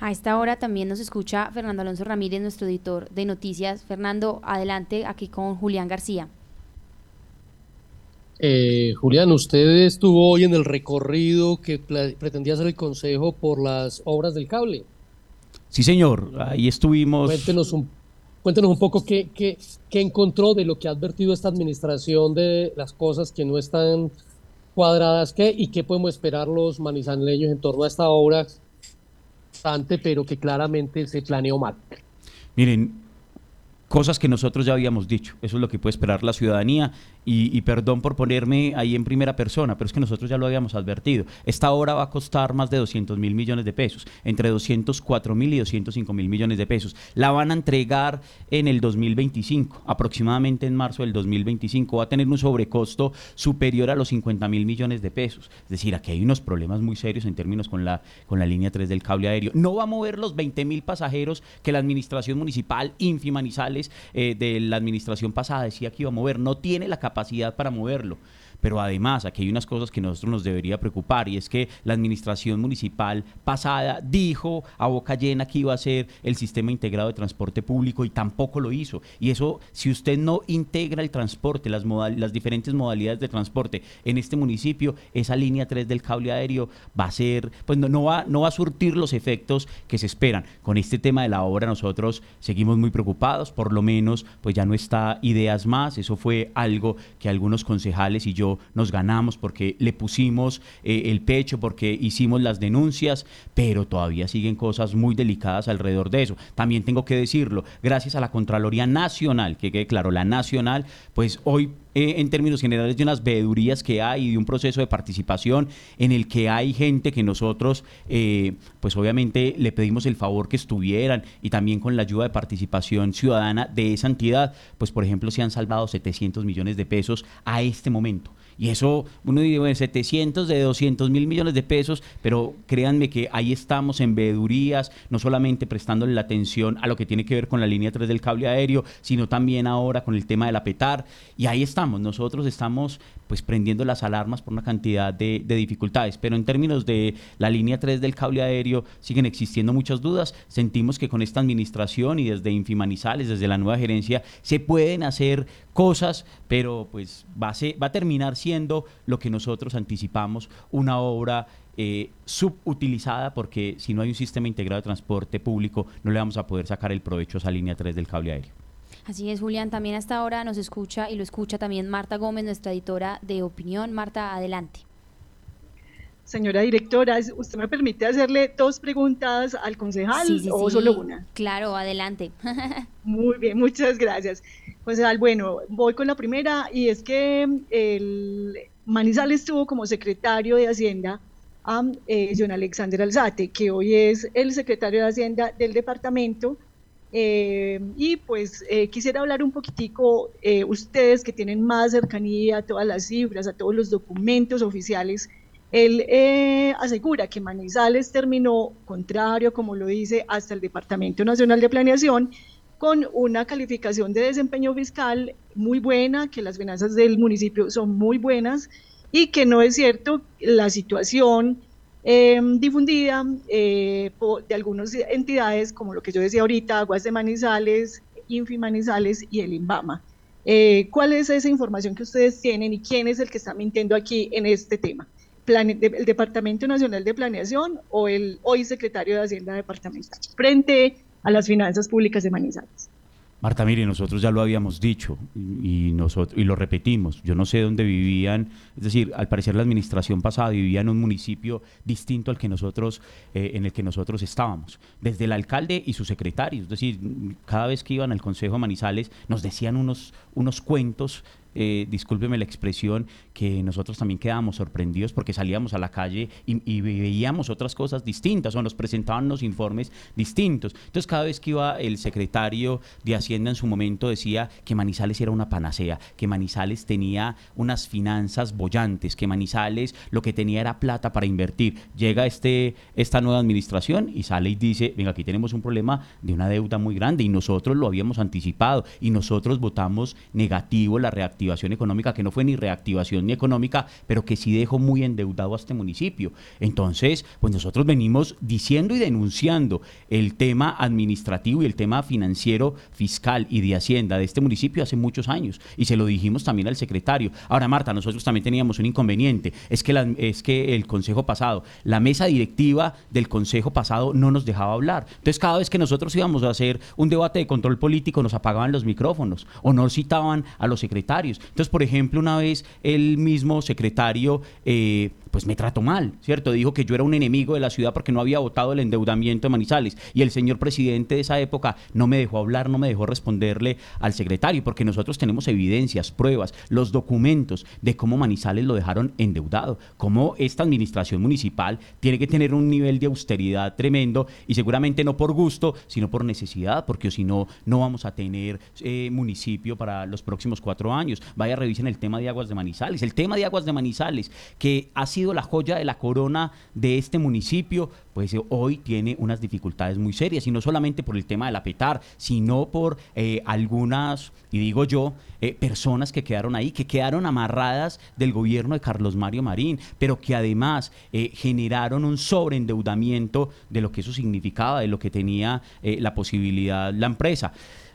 A esta hora también nos escucha Fernando Alonso Ramírez, nuestro editor de noticias. Fernando, adelante aquí con Julián García. Eh, Julián, usted estuvo hoy en el recorrido que pretendía hacer el Consejo por las obras del cable. Sí, señor, ahí estuvimos. Cuéntenos un, cuéntenos un poco qué, qué, qué encontró de lo que ha advertido esta administración de las cosas que no están cuadradas qué, y qué podemos esperar los manizaleños en torno a esta obra bastante, pero que claramente se planeó mal. Miren, cosas que nosotros ya habíamos dicho. Eso es lo que puede esperar la ciudadanía. Y, perdón por ponerme ahí en primera persona, pero es que nosotros ya lo habíamos advertido. Esta obra va a costar más de 200 mil millones de pesos, entre 204 mil y 205 mil millones de pesos. La van a entregar en el 2025, aproximadamente en marzo del 2025. Va a tener un sobrecosto superior a los 50 mil millones de pesos. Es decir, aquí hay unos problemas muy serios en términos con la, con la línea 3 del cable aéreo. No va a mover los 20 mil pasajeros que la administración municipal, Infimanizales, eh, de la administración pasada decía que iba a mover. No tiene la capacidad para moverlo. Pero además, aquí hay unas cosas que nosotros nos debería preocupar y es que la administración municipal pasada dijo a boca llena que iba a ser el sistema integrado de transporte público y tampoco lo hizo. Y eso, si usted no integra el transporte, las, las diferentes modalidades de transporte en este municipio, esa línea 3 del cable aéreo va a ser, pues no, no, va, no va a surtir los efectos que se esperan. Con este tema de la obra nosotros seguimos muy preocupados, por lo menos pues ya no está ideas más, eso fue algo que algunos concejales y yo nos ganamos, porque le pusimos eh, el pecho, porque hicimos las denuncias, pero todavía siguen cosas muy delicadas alrededor de eso. También tengo que decirlo, gracias a la Contraloría Nacional, que quede claro, la Nacional, pues hoy eh, en términos generales de unas veedurías que hay y de un proceso de participación en el que hay gente que nosotros, eh, pues obviamente le pedimos el favor que estuvieran y también con la ayuda de participación ciudadana de esa entidad, pues por ejemplo se han salvado 700 millones de pesos a este momento. Y eso, uno dice, 700 de 200 mil millones de pesos, pero créanme que ahí estamos en veedurías, no solamente prestándole la atención a lo que tiene que ver con la línea 3 del cable aéreo, sino también ahora con el tema de la PETAR. Y ahí estamos, nosotros estamos pues prendiendo las alarmas por una cantidad de, de dificultades. Pero en términos de la línea 3 del cable aéreo siguen existiendo muchas dudas. Sentimos que con esta administración y desde Infimanizales, desde la nueva gerencia, se pueden hacer cosas, pero pues va a, ser, va a terminar siendo lo que nosotros anticipamos, una obra eh, subutilizada porque si no hay un sistema integrado de transporte público no le vamos a poder sacar el provecho a esa línea 3 del cable aéreo. Así es, Julián. También hasta ahora nos escucha y lo escucha también Marta Gómez, nuestra editora de opinión. Marta, adelante. Señora directora, ¿usted me permite hacerle dos preguntas al concejal o solo una? Claro, adelante. Muy bien, muchas gracias. Concejal, bueno, voy con la primera y es que el Manizales estuvo como secretario de Hacienda a eh, John Alexander Alzate, que hoy es el secretario de Hacienda del departamento. Eh, y pues eh, quisiera hablar un poquitico, ustedes que tienen más cercanía a todas las cifras, a todos los documentos oficiales él eh, asegura que Manizales terminó, contrario, como lo dice, hasta el Departamento Nacional de Planeación, con una calificación de desempeño fiscal muy buena, que las finanzas del municipio son muy buenas y que no es cierto la situación em, difundida eh, de algunas entidades, como lo que yo decía ahorita, Aguas de Manizales, Infi Manizales y el INVAMA. Eh, ¿Cuál es esa información que ustedes tienen y quién es el que está mintiendo aquí en este tema? El Departamento Nacional de Planeación o el hoy secretario de Hacienda Departamental, frente a las finanzas públicas de Manizales. Marta, mire, nosotros ya lo habíamos dicho y, nosotros, y lo repetimos. Yo no sé dónde vivían, es decir, al parecer la administración pasada vivía en un municipio distinto al que nosotros, eh, en el que nosotros estábamos. Desde el alcalde y su secretario, es decir, cada vez que iban al Consejo Manizales nos decían unos, unos cuentos eh, discúlpeme la expresión, que nosotros también quedábamos sorprendidos porque salíamos a la calle y, veíamos otras cosas distintas o nos presentaban unos informes distintos. Entonces cada vez que iba el secretario de Hacienda en su momento decía que Manizales era una panacea, que Manizales tenía unas finanzas bollantes, que Manizales lo que tenía era plata para invertir. Llega este, esta nueva administración y sale y dice, venga, aquí tenemos un problema de una deuda muy grande y nosotros lo habíamos anticipado y nosotros votamos negativo la reactivación económica, que no fue ni reactivación ni económica, pero que sí dejó muy endeudado a este municipio. Entonces, pues nosotros venimos diciendo y denunciando el tema administrativo y el tema financiero, fiscal y de Hacienda de este municipio hace muchos años. Y se lo dijimos también al secretario. Ahora, Marta, nosotros también teníamos un inconveniente. Es que, es que el consejo pasado, la mesa directiva del consejo pasado no nos dejaba hablar. Entonces, cada vez que nosotros íbamos a hacer un debate de control político, nos apagaban los micrófonos o no citaban a los secretarios. Entonces, por ejemplo, una vez el mismo secretario eh, pues me trató mal, ¿cierto? Dijo que yo era un enemigo de la ciudad porque no había votado el endeudamiento de Manizales. Y el señor presidente de esa época no me dejó hablar, no me dejó responderle al secretario, porque nosotros tenemos evidencias, pruebas, los documentos de cómo Manizales lo dejaron endeudado, cómo esta administración municipal tiene que tener un nivel de austeridad tremendo y seguramente no por gusto, sino por necesidad, porque si no, no vamos a tener eh, municipio para los próximos cuatro años. Vaya, revisen el tema de aguas de Manizales. El tema de aguas de Manizales, que ha sido la joya de la corona de este municipio, pues eh, hoy tiene unas dificultades muy serias, y no solamente por el tema del apetar, sino por eh, algunas, y digo yo, eh, personas que quedaron ahí, que quedaron amarradas del gobierno de Carlos Mario Marín, pero que además generaron un sobreendeudamiento de lo que eso significaba, de lo que tenía la posibilidad la empresa.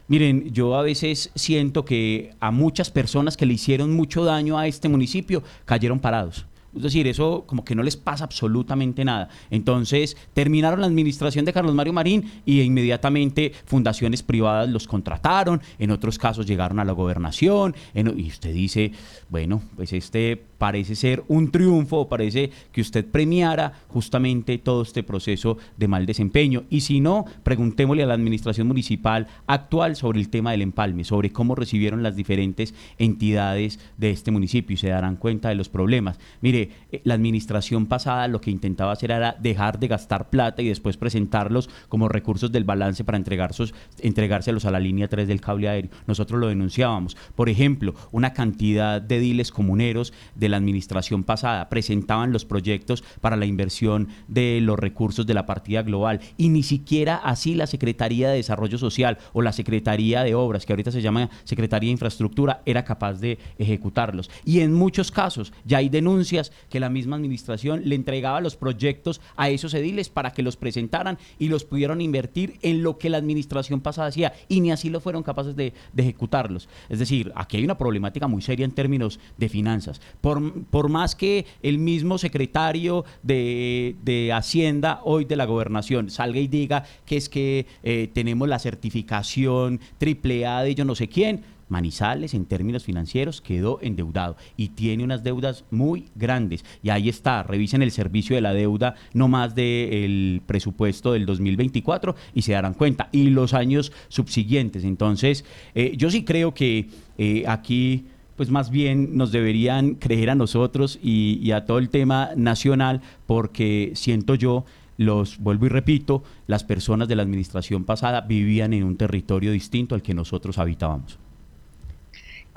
Miren, yo a veces siento que a muchas personas que le hicieron mucho daño a este municipio cayeron parados. Es decir, eso como que no les pasa absolutamente nada. Entonces, terminaron la administración de Carlos Mario Marín y inmediatamente fundaciones privadas los contrataron, en otros casos llegaron a la gobernación, y usted dice, bueno, pues este parece ser un triunfo, parece que usted premiara justamente todo este proceso de mal desempeño. Y si no, preguntémosle a la administración municipal actual sobre el tema del empalme, sobre cómo recibieron las diferentes entidades de este municipio y se darán cuenta de los problemas. Mire, eh, la administración pasada lo que intentaba hacer era dejar de gastar plata y después presentarlos como recursos del balance para entregárselos a la línea 3 del cable aéreo. Nosotros lo denunciábamos. Por ejemplo, una cantidad de diles comuneros de la administración pasada presentaban los proyectos para la inversión de los recursos de la partida global y ni siquiera así la Secretaría de Desarrollo Social o la Secretaría de Obras, que ahorita se llama Secretaría de Infraestructura, era capaz de ejecutarlos. Y en muchos casos ya hay denuncias que la misma administración le entregaba los proyectos a esos ediles para que los presentaran y los pudieron invertir en lo que la administración pasada hacía y ni así lo fueron capaces de, de ejecutarlos. Es decir, aquí hay una problemática muy seria en términos de finanzas. Por por, más que el mismo secretario de, Hacienda hoy de la gobernación salga y diga que es que eh, tenemos la certificación triple A de yo no sé quién, Manizales en términos financieros quedó endeudado y tiene unas deudas muy grandes. Y ahí está, revisen el servicio de la deuda no más del presupuesto del 2024 y se darán cuenta. Y los años subsiguientes. Entonces, eh, yo sí creo que eh, aquí pues más bien nos deberían creer a nosotros y, a todo el tema nacional, porque siento yo los vuelvo y repito, las personas de la administración pasada vivían en un territorio distinto al que nosotros habitábamos.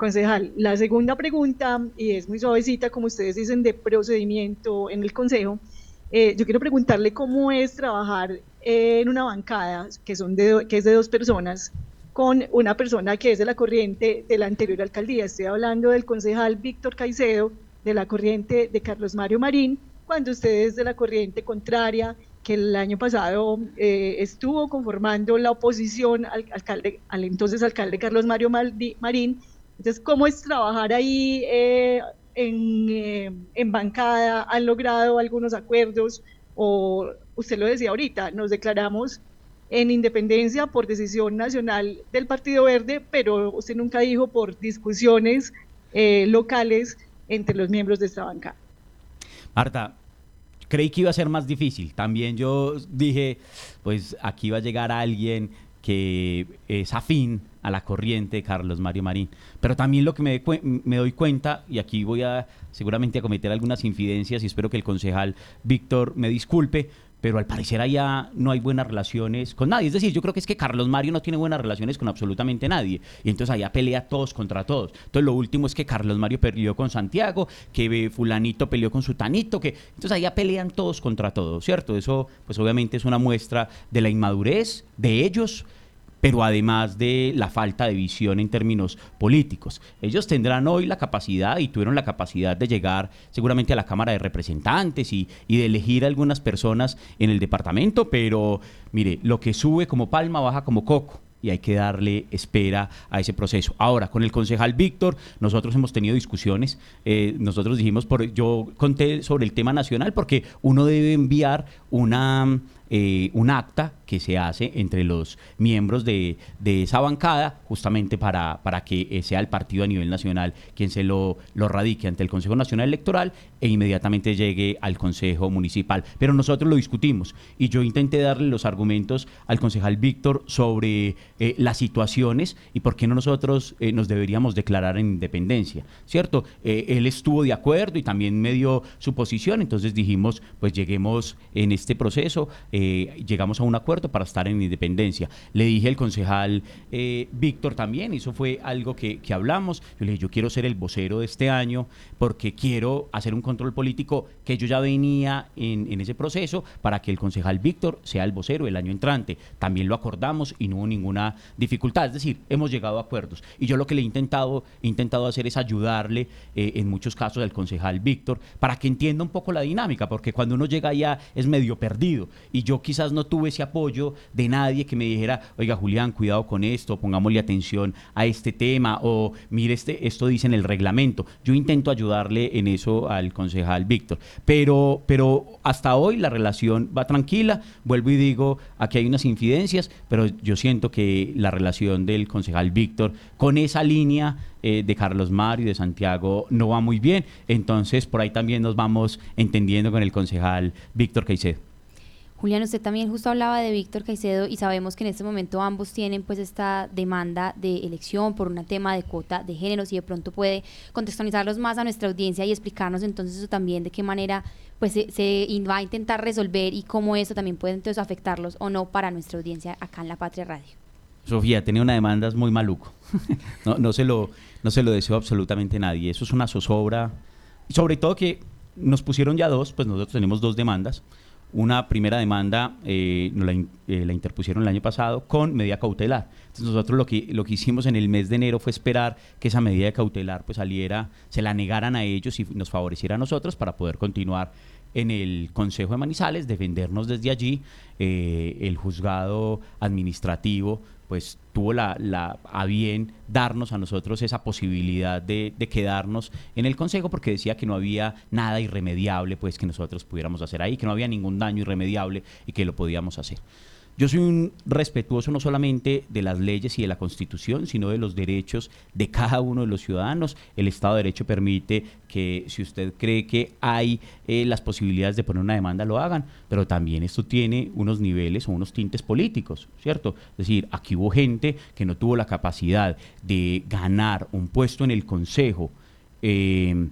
Concejal, la segunda pregunta, y es muy suavecita, como ustedes dicen, de procedimiento en el Consejo, eh, yo quiero preguntarle cómo es trabajar en una bancada que, son de, que es de dos personas con una persona que es de la corriente de la anterior alcaldía. Estoy hablando del concejal Víctor Caicedo, de la corriente de Carlos Mario Marín, cuando usted es de la corriente contraria, que el año pasado eh, estuvo conformando la oposición al, alcalde, al entonces alcalde Carlos Mario Marín. Entonces, ¿cómo es trabajar ahí eh, en, eh, en bancada? ¿Han logrado algunos acuerdos? O usted lo decía ahorita, nos declaramos en independencia por decisión nacional del Partido Verde, pero usted nunca dijo por discusiones eh, locales entre los miembros de esta banca. Marta, creí que iba a ser más difícil. También yo dije, pues aquí va a llegar alguien que es afín a la corriente de Carlos Mario Marín. Pero también lo que me, me, doy cuenta, y aquí voy a seguramente a cometer algunas infidencias y espero que el concejal Víctor me disculpe, pero al parecer allá no hay buenas relaciones con nadie. Es decir, yo creo que es que Carlos Mario no tiene buenas relaciones con absolutamente nadie. Y entonces allá pelea todos contra todos. Entonces lo último es que Carlos Mario peleó con Santiago, que fulanito peleó con Sutanito, que entonces allá pelean todos contra todos, ¿cierto? Eso pues obviamente es una muestra de la inmadurez de ellos pero además de la falta de visión en términos políticos. Ellos tendrán hoy la capacidad y tuvieron la capacidad de llegar seguramente a la Cámara de Representantes y, de elegir algunas personas en el departamento, pero mire, lo que sube como palma baja como coco y hay que darle espera a ese proceso. Ahora, con el concejal Víctor, nosotros hemos tenido discusiones, eh, nosotros dijimos, por, yo conté sobre el tema nacional porque uno debe enviar una eh, un acta que se hace entre los miembros de, de esa bancada, justamente para, para que eh, sea el partido a nivel nacional quien se lo, lo radique ante el Consejo Nacional Electoral e inmediatamente llegue al Consejo Municipal. Pero nosotros lo discutimos y yo intenté darle los argumentos al concejal Víctor sobre eh, las situaciones y por qué no nosotros eh, nos deberíamos declarar en independencia, ¿cierto? Eh, él estuvo de acuerdo y también me dio su posición, entonces dijimos, pues lleguemos en este proceso, llegamos a un acuerdo para estar en independencia. Le dije al concejal Víctor también, eso fue algo que, hablamos, yo le dije, yo quiero ser el vocero de este año porque quiero hacer un control político que yo ya venía en, ese proceso para que el concejal Víctor sea el vocero el año entrante. También lo acordamos y no hubo ninguna dificultad, es decir, hemos llegado a acuerdos. Y yo lo que le he intentado, intentado hacer es ayudarle eh, en muchos casos al concejal Víctor para que entienda un poco la dinámica, porque cuando uno llega allá es medio perdido. Y yo quizás no tuve ese apoyo de nadie que me dijera, oiga Julián, cuidado con esto, pongámosle atención a este tema, o mire, este, esto dice en el reglamento. Yo intento ayudarle en eso al concejal Víctor. Pero, pero hasta hoy la relación va tranquila. Vuelvo y digo, aquí hay unas infidencias, pero yo siento que la relación del concejal Víctor con esa línea eh, de Carlos Mario y de Santiago no va muy bien. Entonces, por ahí también nos vamos entendiendo con el concejal Víctor Caicedo. Julián, usted también justo hablaba de Víctor Caicedo y sabemos que en este momento ambos tienen pues esta demanda de elección por un tema de cuota de género, si de pronto puede contextualizarlos más a nuestra audiencia y explicarnos entonces eso también de qué manera pues se, va a intentar resolver y cómo eso también puede entonces afectarlos o no para nuestra audiencia acá en La Patria Radio. Sofía, tenía una demanda muy maluco. no, no, se lo, no se lo deseo absolutamente nadie. Eso es una zozobra. Sobre todo que nos pusieron ya dos, pues nosotros tenemos dos demandas una primera demanda, eh, eh, la, interpusieron el año pasado con medida cautelar. Entonces nosotros lo que, lo que hicimos en el mes de enero fue esperar que esa medida cautelar pues saliera, se la negaran a ellos y nos favoreciera a nosotros para poder continuar en el Consejo de Manizales, defendernos desde allí. Eh, el juzgado administrativo pues tuvo la, la, a bien darnos a nosotros esa posibilidad de, de, quedarnos en el consejo porque decía que no había nada irremediable pues que nosotros pudiéramos hacer ahí, que no había ningún daño irremediable y que lo podíamos hacer. Yo soy un respetuoso no solamente de las leyes y de la Constitución, sino de los derechos de cada uno de los ciudadanos. El Estado de Derecho permite que si usted cree que hay eh, las posibilidades de poner una demanda, lo hagan, pero también esto tiene unos niveles o unos tintes políticos, ¿cierto? Es decir, aquí hubo gente que no tuvo la capacidad de ganar un puesto en el Consejo. Eh,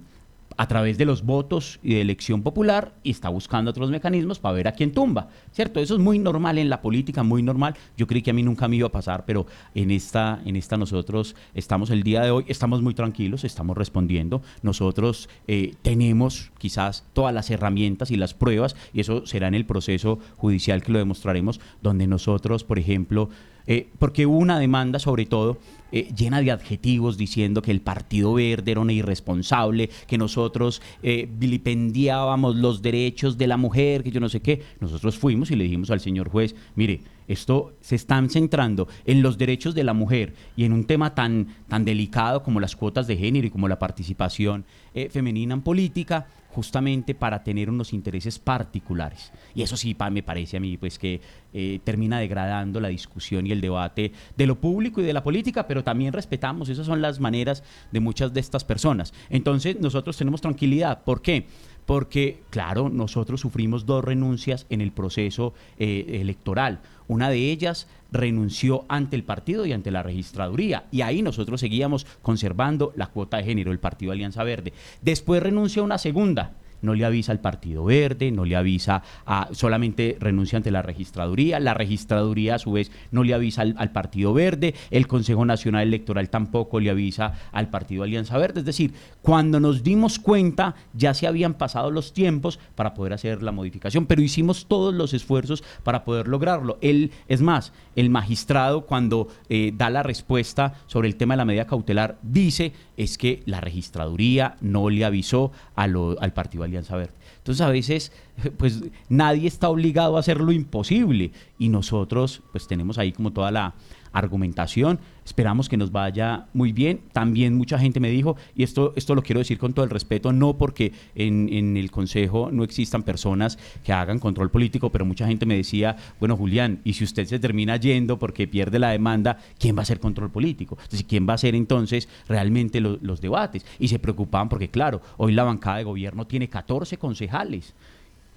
a través de los votos y de elección popular y está buscando otros mecanismos para ver a quién tumba, ¿cierto? Eso es muy normal en la política, muy normal. Yo creí que a mí nunca me iba a pasar, pero en esta, en esta nosotros estamos el día de hoy, estamos muy tranquilos, estamos respondiendo. Nosotros eh, tenemos quizás todas las herramientas y las pruebas y eso será en el proceso judicial que lo demostraremos, donde nosotros, por ejemplo, eh, porque hubo una demanda sobre todo eh, llena de adjetivos diciendo que el Partido Verde era una irresponsable, que nosotros eh, vilipendiábamos los derechos de la mujer, que yo no sé qué. Nosotros fuimos y le dijimos al señor juez, mire, esto se están centrando en los derechos de la mujer y en un tema tan, tan delicado como las cuotas de género y como la participación femenina en política justamente para tener unos intereses particulares. Y eso sí me parece a mí pues que eh, termina degradando la discusión y el debate de lo público y de la política, pero también respetamos, esas son las maneras de muchas de estas personas. Entonces nosotros tenemos tranquilidad. ¿Por qué? Porque, claro, nosotros sufrimos dos renuncias en el proceso eh, electoral. Una de ellas renunció ante el partido y ante la registraduría. Y ahí nosotros seguíamos conservando la cuota de género, el Partido Alianza Verde. Después renunció una segunda no le avisa al Partido Verde, no le avisa a, solamente renuncia ante la registraduría, la registraduría a su vez no le avisa al, Partido Verde, el Consejo Nacional Electoral tampoco le avisa al Partido Alianza Verde, es decir, cuando nos dimos cuenta ya se habían pasado los tiempos para poder hacer la modificación, pero hicimos todos los esfuerzos para poder lograrlo. Él, es más, el magistrado cuando eh, da la respuesta sobre el tema de la medida cautelar dice es que la registraduría no le avisó al Partido Alianza Verde. Entonces a veces pues nadie está obligado a hacer lo imposible y nosotros pues tenemos ahí como toda la argumentación. Esperamos que nos vaya muy bien. También mucha gente me dijo, y esto, esto lo quiero decir con todo el respeto, no porque en, en el Consejo no existan personas que hagan control político, pero mucha gente me decía, bueno, Julián, y si usted se termina yendo porque pierde la demanda, ¿quién va a hacer control político? Entonces, ¿quién va a hacer entonces realmente lo- los debates? Y se preocupaban porque, claro, hoy la bancada de gobierno tiene 14 concejales.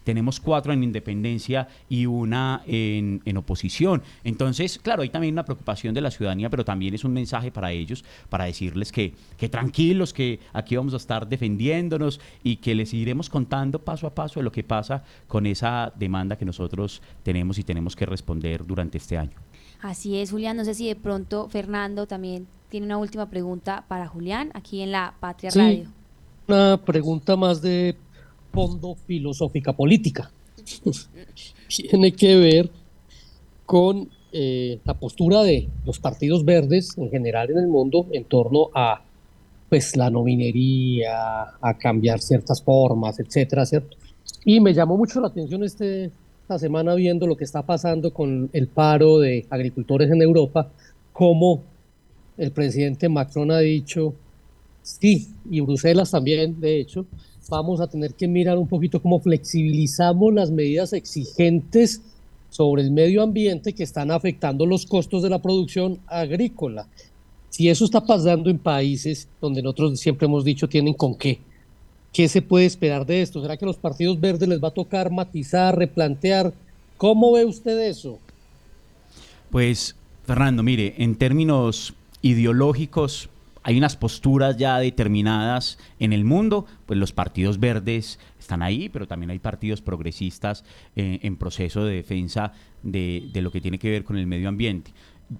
Tenemos cuatro en independencia y una en, en oposición. Entonces, claro, hay también una preocupación de la ciudadanía, pero también es un mensaje para ellos, para decirles que, que tranquilos, que aquí vamos a estar defendiéndonos y que les iremos contando paso a paso de lo que pasa con esa demanda que nosotros tenemos y tenemos que responder durante este año. Así es, Julián. No sé si de pronto Fernando también tiene una última pregunta para Julián aquí en la Patria Sí. Radio. Una pregunta más de fondo filosófica política. Tiene que ver con eh, la postura de los partidos verdes en general en el mundo en torno a pues la no minería, a cambiar ciertas formas, etcétera, ¿cierto? Y me llamó mucho la atención este, esta semana viendo lo que está pasando con el paro de agricultores en Europa, cómo el presidente Macron ha dicho, sí, y Bruselas también, de hecho, vamos a tener que mirar un poquito cómo flexibilizamos las medidas exigentes sobre el medio ambiente que están afectando los costos de la producción agrícola. Si eso está pasando en países donde nosotros siempre hemos dicho tienen con qué, ¿qué se puede esperar de esto? ¿Será que a los partidos verdes les va a tocar matizar, replantear? ¿Cómo ve usted eso? Pues, Fernando, mire, en términos ideológicos, hay unas posturas ya determinadas en el mundo, pues los partidos verdes están ahí, pero también hay partidos progresistas eh, en proceso de defensa de, lo que tiene que ver con el medio ambiente.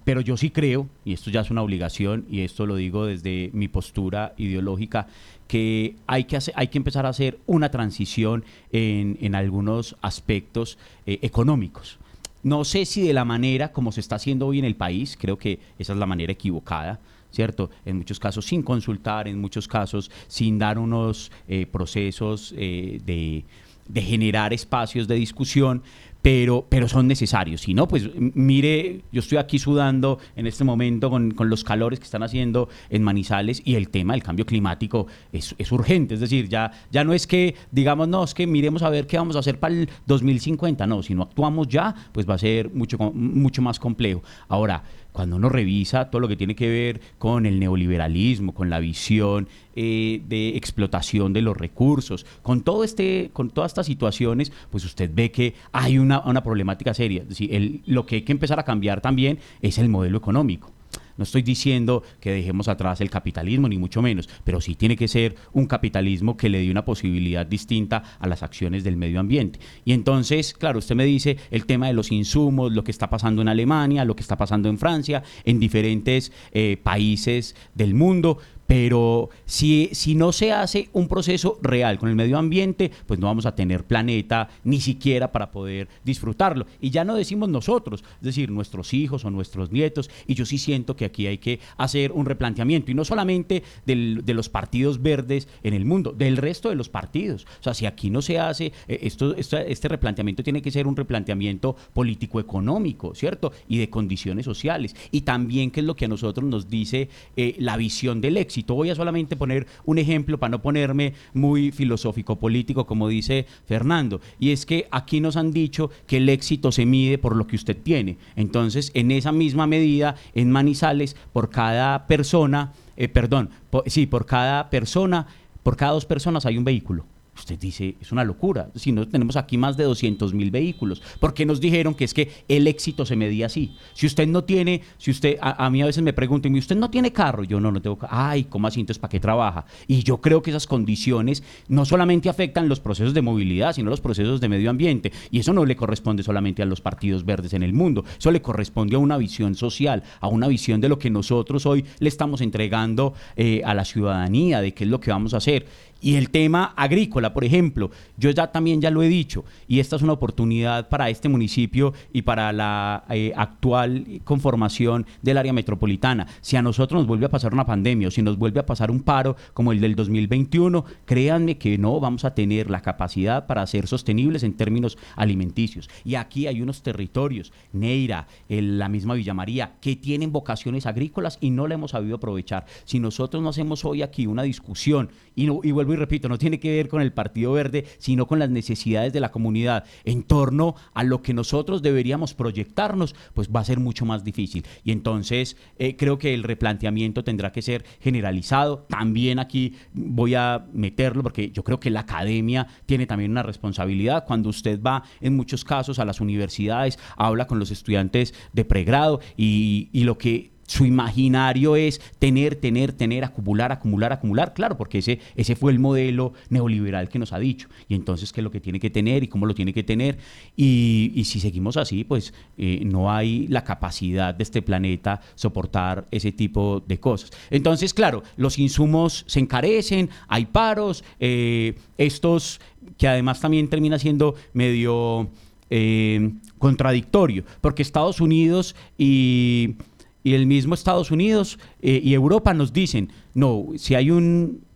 Pero yo sí creo, y esto ya es una obligación, y esto lo digo desde mi postura ideológica, que hay que, hacer, hay que empezar a hacer una transición en, en algunos aspectos eh, económicos. No sé si de la manera como se está haciendo hoy en el país, creo que esa es la manera equivocada, ¿cierto? En muchos casos sin consultar, en muchos casos sin dar unos eh, procesos eh, de, de generar espacios de discusión, pero, pero son necesarios. Si no, pues mire, yo estoy aquí sudando en este momento con, con los calores que están haciendo en Manizales y el tema del cambio climático es, es urgente. Es decir, ya, ya no es que digamos, no, es que miremos a ver qué vamos a hacer para el 2050. No, si no actuamos ya, pues va a ser mucho, mucho más complejo. Ahora, cuando uno revisa todo lo que tiene que ver con el neoliberalismo, con la visión eh, de explotación de los recursos, con todo este, con todas estas situaciones, pues usted ve que hay una, una problemática seria. Es decir, el- lo que hay que empezar a cambiar también es el modelo económico. No estoy diciendo que dejemos atrás el capitalismo, ni mucho menos, pero sí tiene que ser un capitalismo que le dé una posibilidad distinta a las acciones del medio ambiente. Y entonces, claro, usted me dice el tema de los insumos, lo que está pasando en Alemania, lo que está pasando en Francia, en diferentes eh, países del mundo. Pero si, si no se hace un proceso real con el medio ambiente, pues no vamos a tener planeta ni siquiera para poder disfrutarlo. Y ya no decimos nosotros, es decir, nuestros hijos o nuestros nietos. Y yo sí siento que aquí hay que hacer un replanteamiento. Y no solamente del- de los partidos verdes en el mundo, del resto de los partidos. O sea, si aquí no se hace, eh, esto, este replanteamiento tiene que ser un replanteamiento político-económico, ¿cierto? Y de condiciones sociales. Y también, que es lo que a nosotros nos dice eh, la visión del éxito. Voy a solamente poner un ejemplo para no ponerme muy filosófico-político, como dice Fernando. Y es que aquí nos han dicho que el éxito se mide por lo que usted tiene. Entonces, en esa misma medida, en Manizales, por cada persona, eh, perdón, sí, por cada persona, por cada dos personas hay un vehículo. Usted dice, es una locura. Si no tenemos aquí más de 200 mil vehículos, porque nos dijeron que es que el éxito se medía así. Si usted no tiene, si usted, a, a mí a veces me preguntan, ¿y usted no tiene carro? Yo no, no tengo carro. Ay, ¿cómo así? ¿para qué trabaja? Y yo creo que esas condiciones no solamente afectan los procesos de movilidad, sino los procesos de medio ambiente. Y eso no le corresponde solamente a los partidos verdes en el mundo. Eso le corresponde a una visión social, a una visión de lo que nosotros hoy le estamos entregando eh, a la ciudadanía, de qué es lo que vamos a hacer. Y el tema agrícola, por ejemplo, yo ya también ya lo he dicho, y esta es una oportunidad para este municipio y para la eh, actual conformación del área metropolitana. Si a nosotros nos vuelve a pasar una pandemia o si nos vuelve a pasar un paro como el del 2021, créanme que no vamos a tener la capacidad para ser sostenibles en términos alimenticios. Y aquí hay unos territorios, Neira, la misma Villa María, que tienen vocaciones agrícolas y no la hemos sabido aprovechar. Si nosotros no hacemos hoy aquí una discusión, y, no, y vuelvo repito, no tiene que ver con el Partido Verde, sino con las necesidades de la comunidad en torno a lo que nosotros deberíamos proyectarnos, pues va a ser mucho más difícil. Y entonces eh, creo que el replanteamiento tendrá que ser generalizado. También aquí voy a meterlo porque yo creo que la academia tiene también una responsabilidad. Cuando usted va en muchos casos a las universidades, habla con los estudiantes de pregrado y, y lo que su imaginario es tener, tener, tener, acumular, acumular, acumular, claro, porque ese, ese fue el modelo neoliberal que nos ha dicho. Y entonces, ¿qué es lo que tiene que tener y cómo lo tiene que tener? Y, si seguimos así, pues eh, no hay la capacidad de este planeta soportar ese tipo de cosas. Entonces, claro, los insumos se encarecen, hay paros, eh, estos que además también termina siendo medio eh, contradictorio, porque Estados Unidos y y el mismo Estados Unidos eh, y Europa nos dicen, no, si hay un,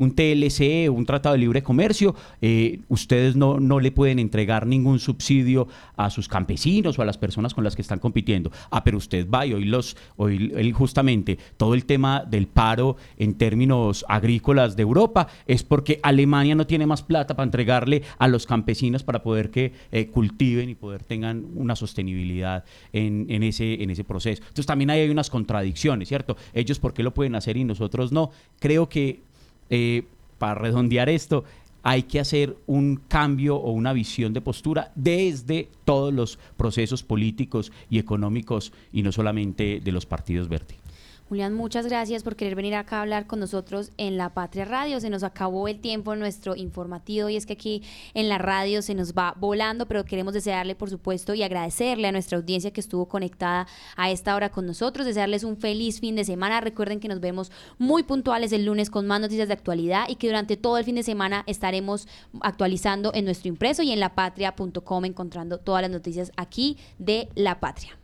un TLC, un tratado de libre comercio, eh, ustedes no, no le pueden entregar ningún subsidio a sus campesinos o a las personas con las que están compitiendo. Ah, pero usted va y hoy, los, hoy justamente todo el tema del paro en términos agrícolas de Europa es porque Alemania no tiene más plata para entregarle a los campesinos para poder que eh, cultiven y poder tengan una sostenibilidad en, en, ese, en ese proceso. Entonces también ahí hay unas contradicciones, ¿cierto? Ellos por qué lo pueden hacer y nosotros no. Creo que eh, para redondear esto, hay que hacer un cambio o una visión de postura desde todos los procesos políticos y económicos y no solamente de los partidos verdes. Julián, muchas gracias por querer venir acá a hablar con nosotros en La Patria Radio. Se nos acabó el tiempo en nuestro informativo y es que aquí en la radio se nos va volando, pero queremos desearle, por supuesto, y agradecerle a nuestra audiencia que estuvo conectada a esta hora con nosotros, desearles un feliz fin de semana. Recuerden que nos vemos muy puntuales el lunes con más noticias de actualidad y que durante todo el fin de semana estaremos actualizando en nuestro impreso y en lapatria.com encontrando todas las noticias aquí de La Patria.